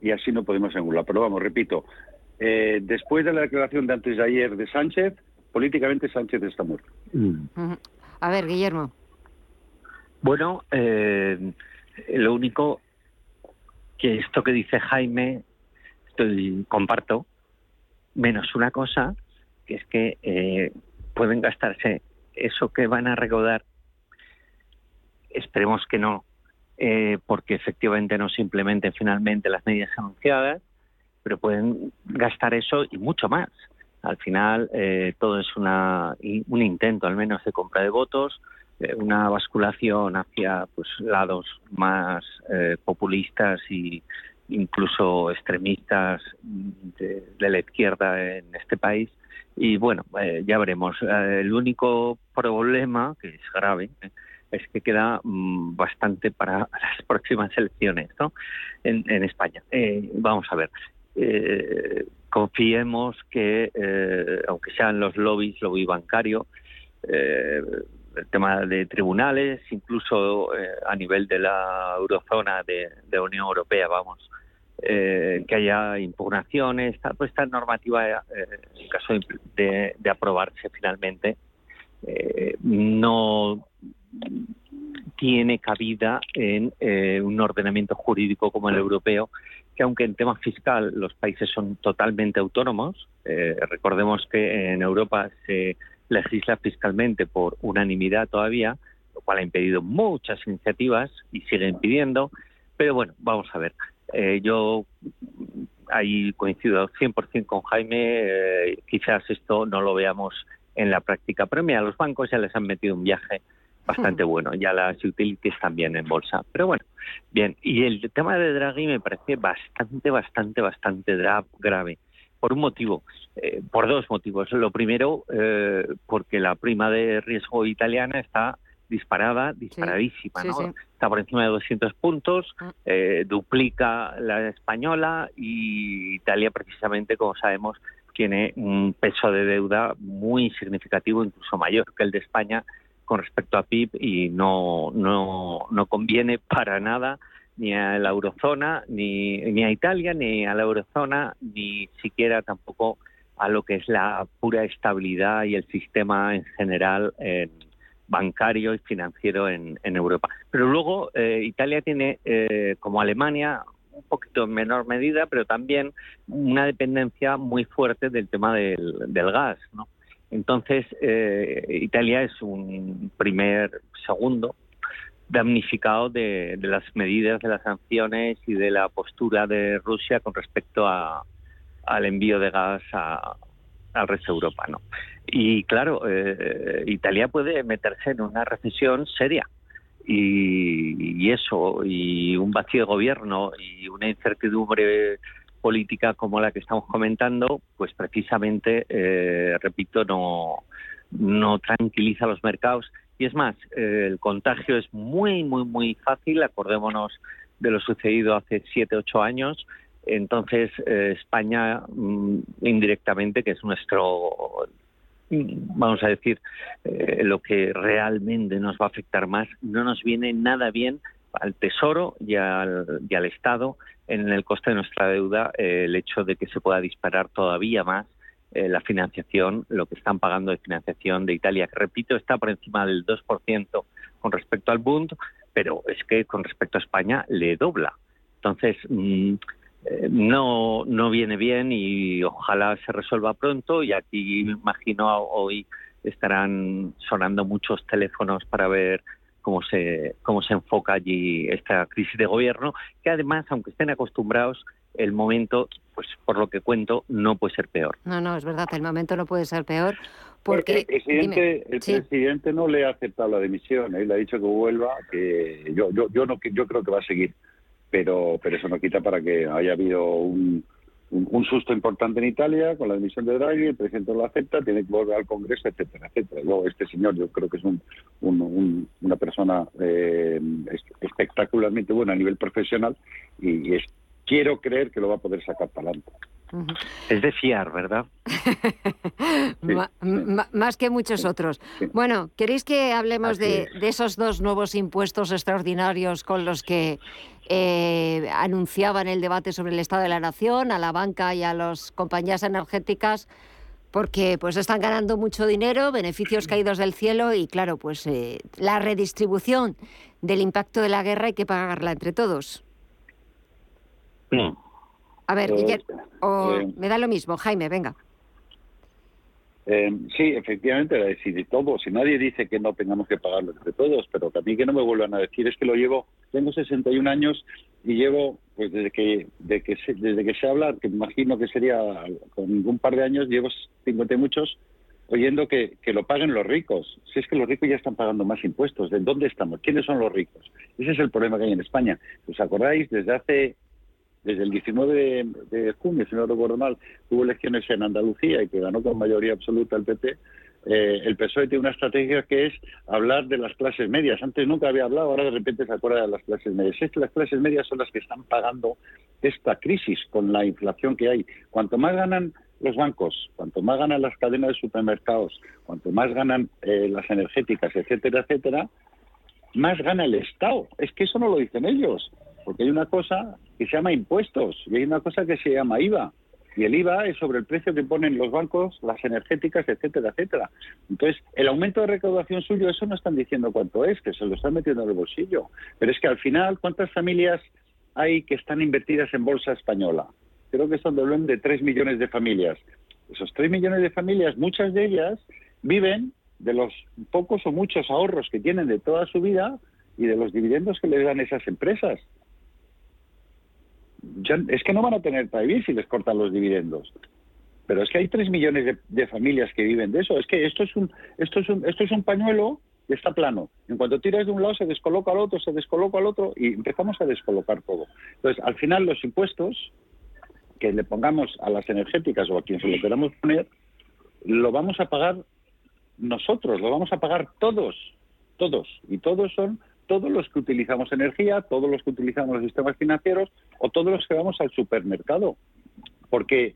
Y así no podemos engular. Pero vamos, repito, eh, después de la declaración de antes de ayer de Sánchez, políticamente Sánchez está muerto. A ver, Guillermo. Bueno, eh, lo único que esto que dice Jaime, estoy comparto, menos una cosa, que es que eh, pueden gastarse eso que van a recaudar, esperemos que no, eh, porque efectivamente no se implementen finalmente las medidas anunciadas, pero pueden gastar eso y mucho más. Al final eh, todo es una, un intento al menos de compra de votos, eh, una basculación hacia pues lados más populistas y incluso extremistas de, la izquierda en este país y bueno, eh, ya veremos. Eh, el único problema, que es grave, eh, es que queda mm, bastante para las próximas elecciones ¿no? en, en España. vamos a ver. confiemos que, aunque sean los lobbies, lobby bancario, el tema de tribunales, incluso a nivel de la eurozona de, de Unión Europea, vamos, eh, que haya impugnaciones, pues esta normativa, eh, en caso de, aprobarse finalmente, eh, no tiene cabida en un ordenamiento jurídico como el europeo, que aunque en tema fiscal los países son totalmente autónomos, recordemos que en Europa se legisla fiscalmente por unanimidad todavía, lo cual ha impedido muchas iniciativas y sigue impidiendo, pero bueno, vamos a ver. Eh, yo ahí coincido 100% con Jaime, eh, quizás esto no lo veamos en la práctica, pero mira, los bancos ya les han metido un viaje bastante bueno, ya las utilities también en bolsa. Pero bueno, bien, y el tema de Draghi me parece bastante, bastante, bastante grave, por un motivo, eh, por dos motivos. Lo primero, porque la prima de riesgo italiana está disparada, disparadísima, ¿no? Está por encima de 200 puntos, mm. eh, duplica la española y Italia precisamente, como sabemos, tiene un peso de deuda muy significativo, incluso mayor que el de España con respecto a PIB y no, no, no conviene para nada ni a la eurozona, ni, ni a Italia, ni a la eurozona, ni siquiera tampoco a lo que es la pura estabilidad y el sistema en general en, bancario y financiero en, Europa. Pero luego eh, Italia tiene, eh, como Alemania, un poquito en menor medida, pero también una dependencia muy fuerte del tema del, gas. ¿no? Entonces, eh, Italia es un primer, segundo damnificado de, de, las medidas de las sanciones y de la postura de Rusia con respecto a, al envío de gas al resto de Europa. Y claro, eh, Italia puede meterse en una recesión seria. Y, eso, y un vacío de gobierno y una incertidumbre política como la que estamos comentando, pues precisamente, eh, repito, no, no tranquiliza los mercados. Y es más, eh, el contagio es muy, muy, muy fácil. Acordémonos de lo sucedido hace siete, ocho años. Entonces, España, mm, indirectamente, que es nuestro vamos a decir, eh, lo que realmente nos va a afectar más, no nos viene nada bien al Tesoro y al, y al Estado en el coste de nuestra deuda eh, el hecho de que se pueda disparar todavía más eh, la financiación, lo que están pagando de financiación de Italia, que repito, está por encima del 2% con respecto al Bund, pero es que con respecto a España le dobla. Entonces, mm, eh, no, no viene bien y ojalá se resuelva pronto. Y aquí me imagino hoy estarán sonando muchos teléfonos para ver cómo se, cómo se enfoca allí esta crisis de gobierno, que además, aunque estén acostumbrados, el momento, pues por lo que cuento, no puede ser peor. No, no, es verdad, el momento no puede ser peor. Porque, el presidente, el presidente no le ha aceptado la dimisión, él ha dicho que vuelva, que yo, yo, yo no, yo creo que va a seguir, pero, pero eso no quita para que haya habido un, un, susto importante en Italia con la dimisión de Draghi, el presidente lo acepta, tiene que volver al Congreso, etcétera, etcétera. Luego este señor yo creo que es un, una persona eh, espectacularmente buena a nivel profesional y, es, quiero creer que lo va a poder sacar para adelante. Es de fiar, ¿verdad? más que muchos otros. Bueno, ¿queréis que hablemos de, de, esos dos nuevos impuestos extraordinarios con los que eh, anunciaban el debate sobre el Estado de la Nación a la banca y a las compañías energéticas? porque pues están ganando mucho dinero, beneficios caídos del cielo y claro, pues eh, la redistribución del impacto de la guerra hay que pagarla entre todos. A ver, eh, eh, me da lo mismo, Jaime, venga. Eh, sí, efectivamente, si de todo, si nadie dice que no tengamos que pagarlo entre todos, pero también que no me vuelvan a decir es que lo llevo, tengo 61 años y llevo, pues desde que, de que se, desde que se habla, que imagino que sería con un par de años, llevo 50 y muchos, oyendo que, que lo paguen los ricos. Si es que los ricos ya están pagando más impuestos, ¿de dónde estamos? ¿Quiénes son los ricos? Ese es el problema que hay en España. ¿Os acordáis? Desde hace desde el 19 de, junio, si no recuerdo mal, hubo elecciones en Andalucía y que ganó con mayoría absoluta el PP, eh, el PSOE tiene una estrategia que es hablar de las clases medias. Antes nunca había hablado, ahora de repente se acuerda de las clases medias. Es que las clases medias son las que están pagando esta crisis con la inflación que hay. Cuanto más ganan los bancos, cuanto más ganan las cadenas de supermercados, cuanto más ganan eh, las energéticas, etcétera, etcétera, más gana el Estado. Es que eso no lo dicen ellos porque hay una cosa que se llama impuestos y hay una cosa que se llama IVA. Y el IVA es sobre el precio que ponen los bancos, las energéticas, etcétera, etcétera. Entonces, el aumento de recaudación suyo, eso no están diciendo cuánto es, que se lo están metiendo en el bolsillo. Pero es que al final, ¿cuántas familias hay que están invertidas en bolsa española? Creo que son de de 3 millones de familias. Esos 3 millones de familias, muchas de ellas viven de los pocos o muchos ahorros que tienen de toda su vida y de los dividendos que les dan esas empresas es que no van a tener para vivir si les cortan los dividendos. Pero es que hay tres millones de, familias que viven de eso. Es que esto es un, esto es un, esto es un pañuelo que está plano. En cuanto tiras de un lado se descoloca al otro, se descoloca al otro y empezamos a descolocar todo. Entonces, al final los impuestos que le pongamos a las energéticas o a quien se lo queramos poner, lo vamos a pagar nosotros, lo vamos a pagar todos, todos. Y todos son todos los que utilizamos energía, todos los que utilizamos los sistemas financieros o todos los que vamos al supermercado. Porque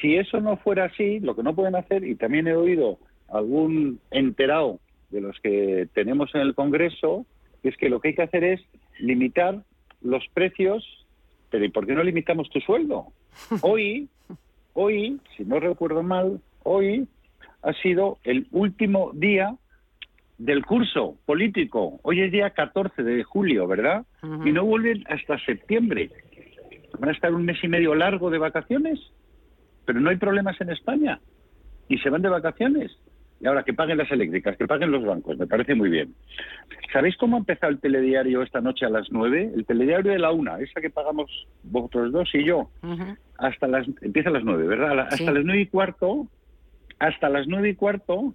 si eso no fuera así, lo que no pueden hacer, y también he oído algún enterado de los que tenemos en el Congreso, es que lo que hay que hacer es limitar los precios, pero ¿y por qué no limitamos tu sueldo? Hoy, hoy, si no recuerdo mal, hoy ha sido el último día del curso político. Hoy es día 14 de julio, ¿verdad? Y no vuelven hasta septiembre. Van a estar un mes y medio largo de vacaciones, pero no hay problemas en España. Y se van de vacaciones. Y ahora que paguen las eléctricas, que paguen los bancos, me parece muy bien. ¿Sabéis cómo ha empezado el telediario esta noche a las 9? El telediario de la una, esa que pagamos vosotros dos y yo. Hasta las, empieza a las 9, ¿verdad? Hasta las nueve y cuarto, hasta las nueve y cuarto,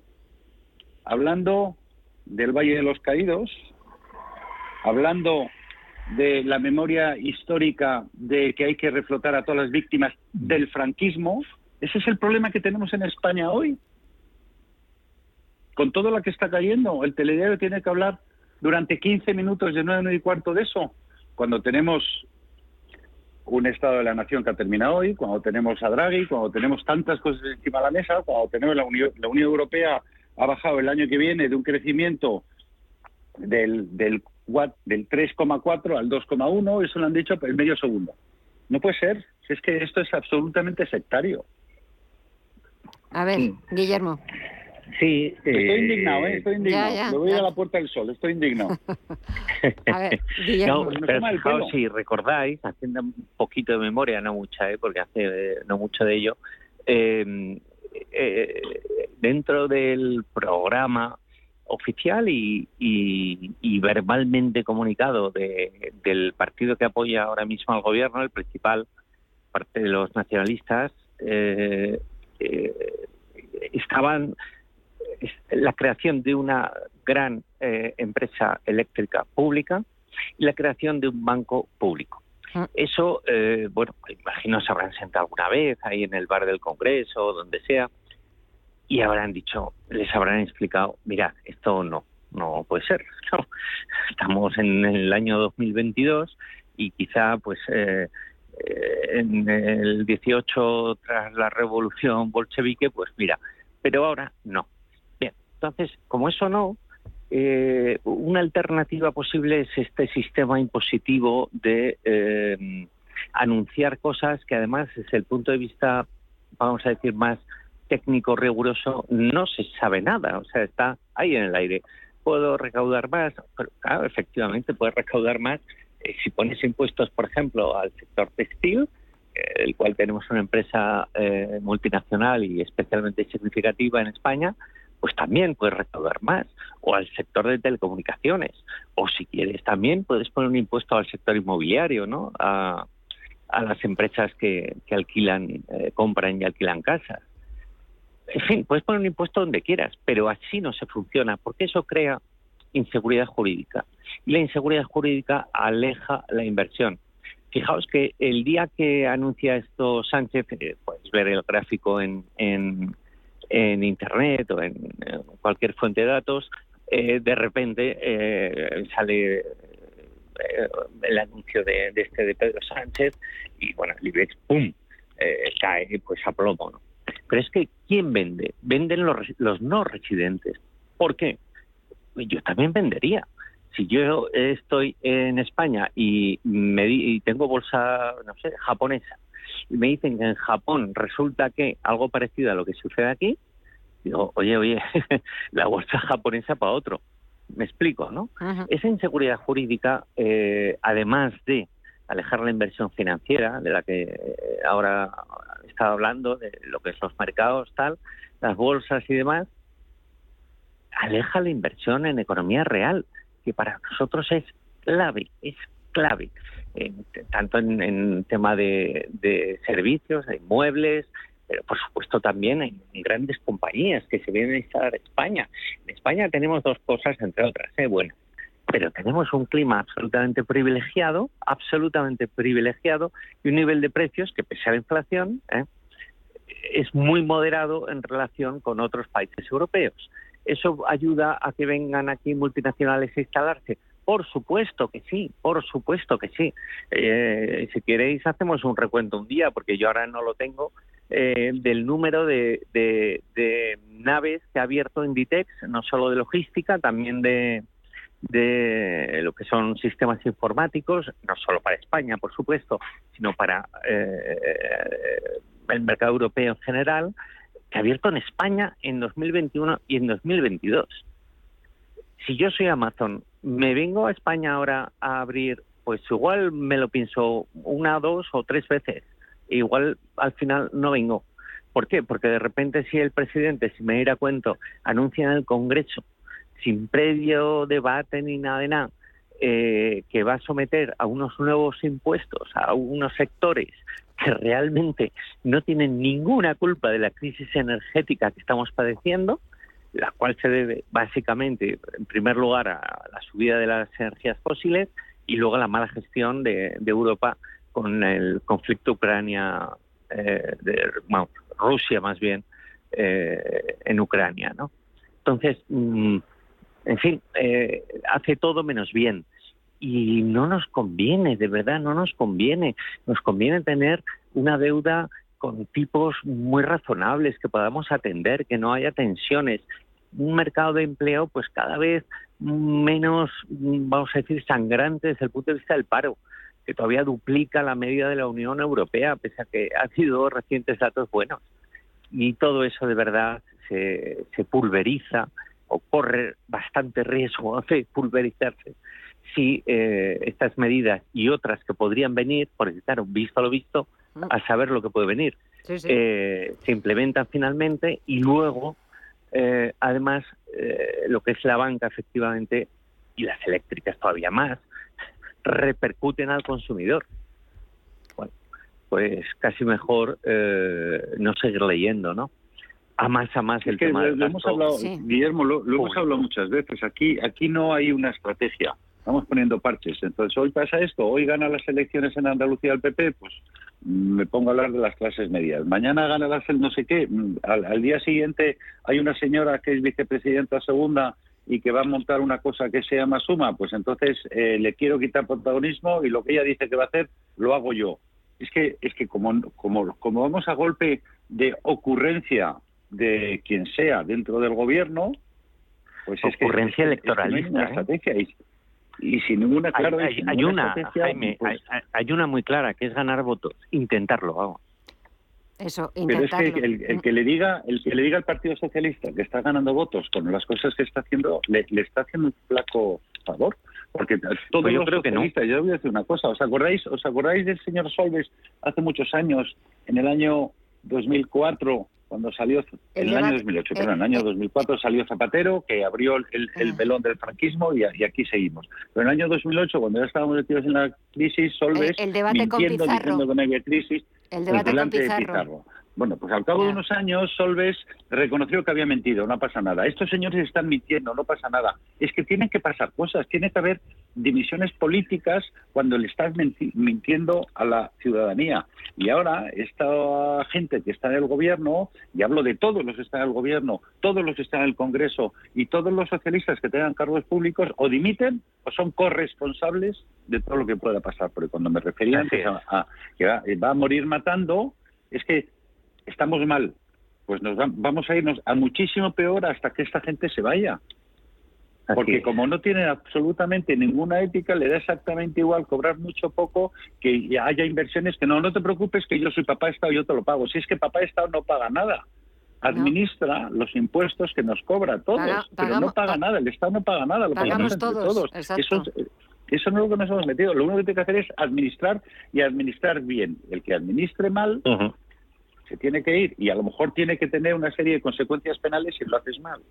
hablando del Valle de los Caídos, hablando de la memoria histórica de que hay que reflotar a todas las víctimas del franquismo, ese es el problema que tenemos en España hoy. Con todo lo que está cayendo, el telediario tiene que hablar durante 15 minutos de 9, 9 y cuarto de eso, cuando tenemos un Estado de la Nación que ha terminado hoy, cuando tenemos a Draghi, cuando tenemos tantas cosas encima de la mesa, cuando tenemos la Unión, la Unión Europea ha bajado el año que viene de un crecimiento del, del, del 3,4 al 2,1, eso lo han dicho el medio segundo. No puede ser, es que esto es absolutamente sectario. A ver, Guillermo. Sí, estoy eh, indignado, ¿eh? estoy indignado. Me voy a la puerta del sol, estoy indignado. a ver, Guillermo. No, si recordáis, haciendo un poquito de memoria, no mucha, ¿eh? porque hace eh, no mucho de ello, eh, eh, dentro del programa oficial y, verbalmente comunicado del partido que apoya ahora mismo al gobierno, el principal parte de los nacionalistas eh, eh, estaban la creación de una gran empresa eléctrica pública y la creación de un banco público. Ah. Eso, eh, bueno, imagino se habrán sentado alguna vez ahí en el bar del Congreso o donde sea y habrán dicho, les habrán explicado, mira, esto no, no puede ser. No. Estamos en el año 2022 y quizá, pues, eh, eh, en el 18 tras la revolución bolchevique, pues mira, pero ahora no. Bien, entonces, como eso no, eh, una alternativa posible es este sistema impositivo de eh, anunciar cosas que además desde el punto de vista, vamos a decir, más técnico riguroso, no se sabe nada, o sea, está ahí en el aire. Puedo recaudar más, pero claro, efectivamente puedes recaudar más eh, si pones impuestos, por ejemplo, al sector textil, eh, el cual tenemos una empresa multinacional y especialmente significativa en España, pues también puedes recaudar más, o al sector de telecomunicaciones, o si quieres también puedes poner un impuesto al sector inmobiliario, ¿no? A, las empresas que, que alquilan, eh, compran y alquilan casas. En fin, puedes poner un impuesto donde quieras, pero así no se funciona, porque eso crea inseguridad jurídica. Y la inseguridad jurídica aleja la inversión. Fijaos que el día que anuncia esto Sánchez, eh, puedes ver el gráfico en, en, en Internet o en, cualquier fuente de datos, eh, de repente eh, sale eh, el anuncio de, este de Pedro Sánchez y bueno, el IBEX, ¡pum!, eh, cae pues a plomo. Pero es que, ¿quién vende? Venden los, los no residentes. ¿Por qué? Yo también vendería. Si yo estoy en España y, me di- y tengo bolsa, no sé, japonesa, me dicen que en Japón resulta que algo parecido a lo que sucede aquí, digo, oye, oye, la bolsa japonesa para otro. Me explico, ¿no? Esa inseguridad jurídica, eh, además de alejar la inversión financiera, de la que eh, ahora he estado hablando, de lo que son los mercados, tal, las bolsas y demás, aleja la inversión en economía real, que para nosotros es clave, es clave, eh, tanto en, en tema de, de servicios, de inmuebles, pero por supuesto también en grandes compañías que se vienen a instalar en España. En España tenemos dos cosas, entre otras, ¿eh? bueno, pero tenemos un clima absolutamente privilegiado, absolutamente privilegiado, y un nivel de precios que, pese a la inflación, ¿eh? es muy moderado en relación con otros países europeos. ¿Eso ayuda a que vengan aquí multinacionales a instalarse? Por supuesto que sí, por supuesto que sí. Eh, si queréis hacemos un recuento un día, porque yo ahora no lo tengo, eh, del número de, naves que ha abierto Inditex, no solo de logística, también de, de lo que son sistemas informáticos, no solo para España, por supuesto, sino para eh, el mercado europeo en general, que ha abierto en España en 2021 y en 2022. Si yo soy Amazon, me vengo a España ahora a abrir, pues igual me lo pienso una, dos o tres veces. Igual al final no vengo. ¿Por qué? Porque de repente si el presidente, si me diera cuento, anuncia en el Congreso, sin previo debate ni nada de nada, eh, que va a someter a unos nuevos impuestos a unos sectores que realmente no tienen ninguna culpa de la crisis energética que estamos padeciendo, la cual se debe básicamente, en primer lugar, a la subida de las energías fósiles y luego a la mala gestión de, Europa con el conflicto Ucrania, eh, de, Rusia más bien, eh, en Ucrania, ¿no? Entonces, mm, en fin, eh, hace todo menos bien. Y no nos conviene, de verdad, no nos conviene. Nos conviene tener una deuda con tipos muy razonables que podamos atender, que no haya tensiones. Un mercado de empleo, pues cada vez menos, mm, vamos a decir, sangrante desde el punto de vista del paro, que todavía duplica la media de la Unión Europea, pese a que ha sido recientes datos buenos. Y todo eso de verdad se, se pulveriza o corre bastante riesgo de pulverizarse si eh, estas medidas y otras que podrían venir, porque claro, visto lo visto, a saber lo que puede venir, Sí, sí. eh, se implementan finalmente y luego, eh, además, eh, lo que es la banca efectivamente y las eléctricas todavía más, repercuten al consumidor. Bueno, pues casi mejor eh, no seguir leyendo, ¿no? A más a más Es el que tema lo, del lo hemos hablado, Guillermo, lo, lo hemos hablado muchas veces. Aquí, aquí no hay una estrategia. Estamos poniendo parches. Entonces, hoy pasa esto, hoy gana las elecciones en Andalucía el PP, pues mm, me pongo a hablar de las clases medias. Mañana gana las el no sé qué. mm, Al, al día siguiente hay una señora que es vicepresidenta segunda y que va a montar una cosa que se llama suma, pues entonces eh, le quiero quitar protagonismo y lo que ella dice que va a hacer lo hago yo. Es que es que como como como vamos a golpe de ocurrencia de quien sea dentro del gobierno, pues Ocurrencia es que- es que no hay electoralista, ninguna ¿eh? Y, sin ninguna Hay, y hay- sin hay ninguna una, Jaime, pues- hay, hay una muy clara, que es ganar votos. Intentarlo, vamos. Eso, Pero es intentarlo. que el, el que le diga el que le diga al Partido Socialista que está ganando votos con las cosas que está haciendo le, le está haciendo un flaco favor porque todos Pues yo los creo que no. yo voy a decir una cosa os acordáis os acordáis del señor Solves hace muchos años en el año 2004 cuando salió en el, debate- año 2008 el- perdón, en el año 2004 salió Zapatero que abrió el, el velón del franquismo y, y aquí seguimos pero en el año 2008 cuando ya estábamos metidos en la crisis Solves El- el debate con mintiendo Pizarro. diciendo que no había crisis El pues debate con delante de Pizarro. Bueno, pues al cabo de unos años, Solves reconoció que había mentido, no pasa nada. Estos señores están mintiendo, no pasa nada. Es que tienen que pasar cosas, tiene que haber dimisiones políticas cuando le estás mintiendo a la ciudadanía. Y ahora, esta gente que está en el gobierno, y hablo de todos los que están en el gobierno, todos los que están en el Congreso y todos los socialistas que tengan cargos públicos, o dimiten o son corresponsables de todo lo que pueda pasar. Porque cuando me refería antes a, a que va, va a morir matando, es que estamos mal. Pues nos va- vamos a irnos a muchísimo peor hasta que esta gente se vaya. Porque como no tienen absolutamente ninguna ética, le da exactamente igual cobrar mucho o poco que ya haya inversiones que no, no te preocupes que yo soy papá Estado, yo te lo pago. Si es que papá Estado no paga nada. Administra los impuestos que nos cobra todos, Paga- pero pagamos- no paga nada, el Estado no paga nada, lo Pagamos pagamos entre todos. Eso, es- eso no es lo que nos hemos metido. Lo único que tiene que hacer es administrar y administrar bien. El que administre mal se tiene que ir y a lo mejor tiene que tener una serie de consecuencias penales si lo haces mal.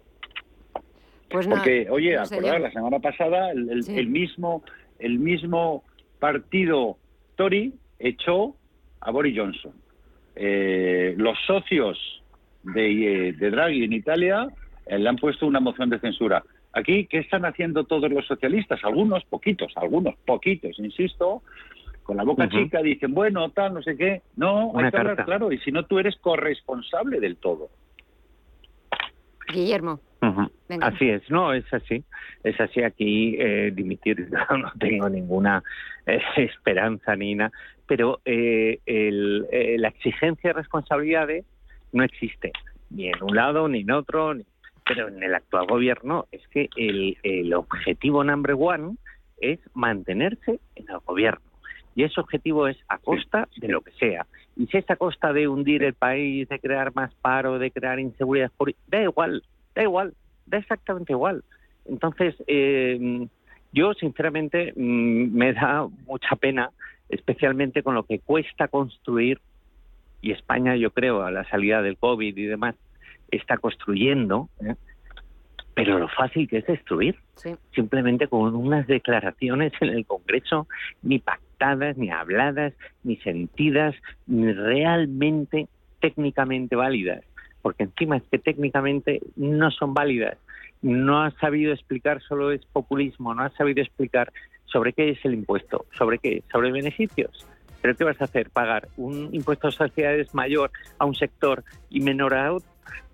Pues no, Porque, oye, no, la semana pasada el, el- el mismo el mismo partido Tory echó a Boris Johnson. Eh, los socios de, eh, de Draghi en Italia eh, le han puesto una moción de censura. Aquí, ¿qué están haciendo todos los socialistas? Algunos, poquitos, algunos, poquitos, insisto, con la boca chica dicen, bueno, tal, no sé qué. No, Una hay que hablar carta. claro, y si no, tú eres corresponsable del todo. Guillermo. Así es, no, es así. Es así aquí, eh, dimitir, no, no tengo ninguna eh, esperanza ni nada, pero eh, el- eh, la exigencia de responsabilidades no existe, ni en un lado ni en otro, ni- pero en el actual gobierno es que el, el objetivo number one es mantenerse en el gobierno. Y ese objetivo es a costa de lo que sea. Y si es a costa de hundir el país, de crear más paro, de crear inseguridad, da igual, da igual, da exactamente igual. Entonces, eh, yo sinceramente mm, me da mucha pena, especialmente con lo que cuesta construir, y España yo creo a la salida del COVID y demás está construyendo, ¿eh? pero lo fácil que es destruir simplemente con unas declaraciones en el Congreso ni ni habladas, ni sentidas, ni realmente técnicamente válidas. Porque encima es que técnicamente no son válidas. No ha sabido explicar, solo es populismo, no ha sabido explicar sobre qué es el impuesto, sobre qué, sobre beneficios. ¿Pero qué vas a hacer? ¿Pagar un impuesto a sociedades mayor a un sector y menor a otro?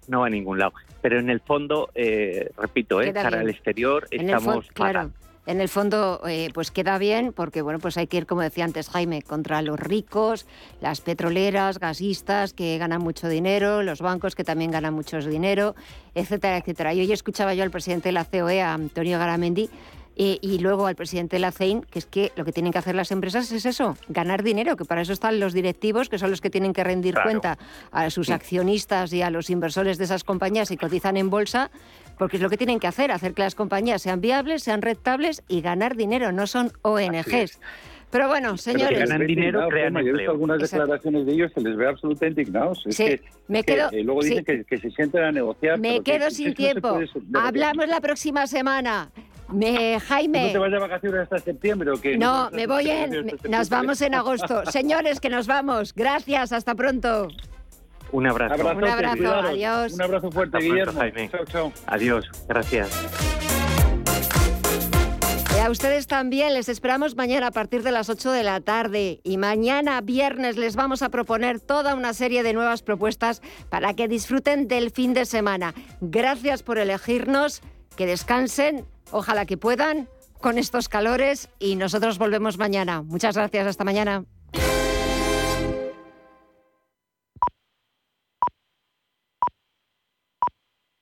No va a ningún lado. Pero en el fondo, eh, repito, eh, exterior En el fon- estamos claro. En el fondo, eh, pues queda bien, porque bueno, pues hay que ir, como decía antes Jaime, contra los ricos, las petroleras, gasistas que ganan mucho dinero, los bancos que también ganan mucho dinero, etcétera, etcétera. Y hoy escuchaba yo al presidente de la COE, a Antonio Garamendi, eh, y luego al presidente de la CEIN, que es que lo que tienen que hacer las empresas es eso, ganar dinero, que para eso están los directivos, que son los que tienen que rendir Claro. cuenta a sus accionistas y a los inversores de esas compañías y cotizan en bolsa, porque es lo que tienen que hacer, hacer que las compañías sean viables, sean rentables y ganar dinero, no son ONGs. Pero bueno, Pero señores, que se les ve indignados, Gemma, Yo he visto algunas Exacto. declaraciones de ellos, se les ve absolutamente indignados. Es Sí, que, me que, quedo- eh, luego dicen sí. que, que se sienten a negociar. Me pero que- quedo que sin no tiempo. Hablamos la próxima semana. Me, Jaime. ¿No te vas de vacaciones hasta septiembre o qué? No, te me voy en. Nos vamos en agosto. Señores, que nos vamos. Gracias, hasta pronto. Un abrazo. Un abrazo, adiós. Un abrazo fuerte, Hasta pronto, Guillermo. Jaime. Chao, chao. Adiós, gracias. Y a ustedes también les esperamos mañana a partir de las 8 de la tarde. Y mañana, viernes, les vamos a proponer toda una serie de nuevas propuestas para que disfruten del fin de semana. Gracias por elegirnos, que descansen, ojalá que puedan con estos calores y nosotros volvemos mañana. Muchas gracias, hasta mañana.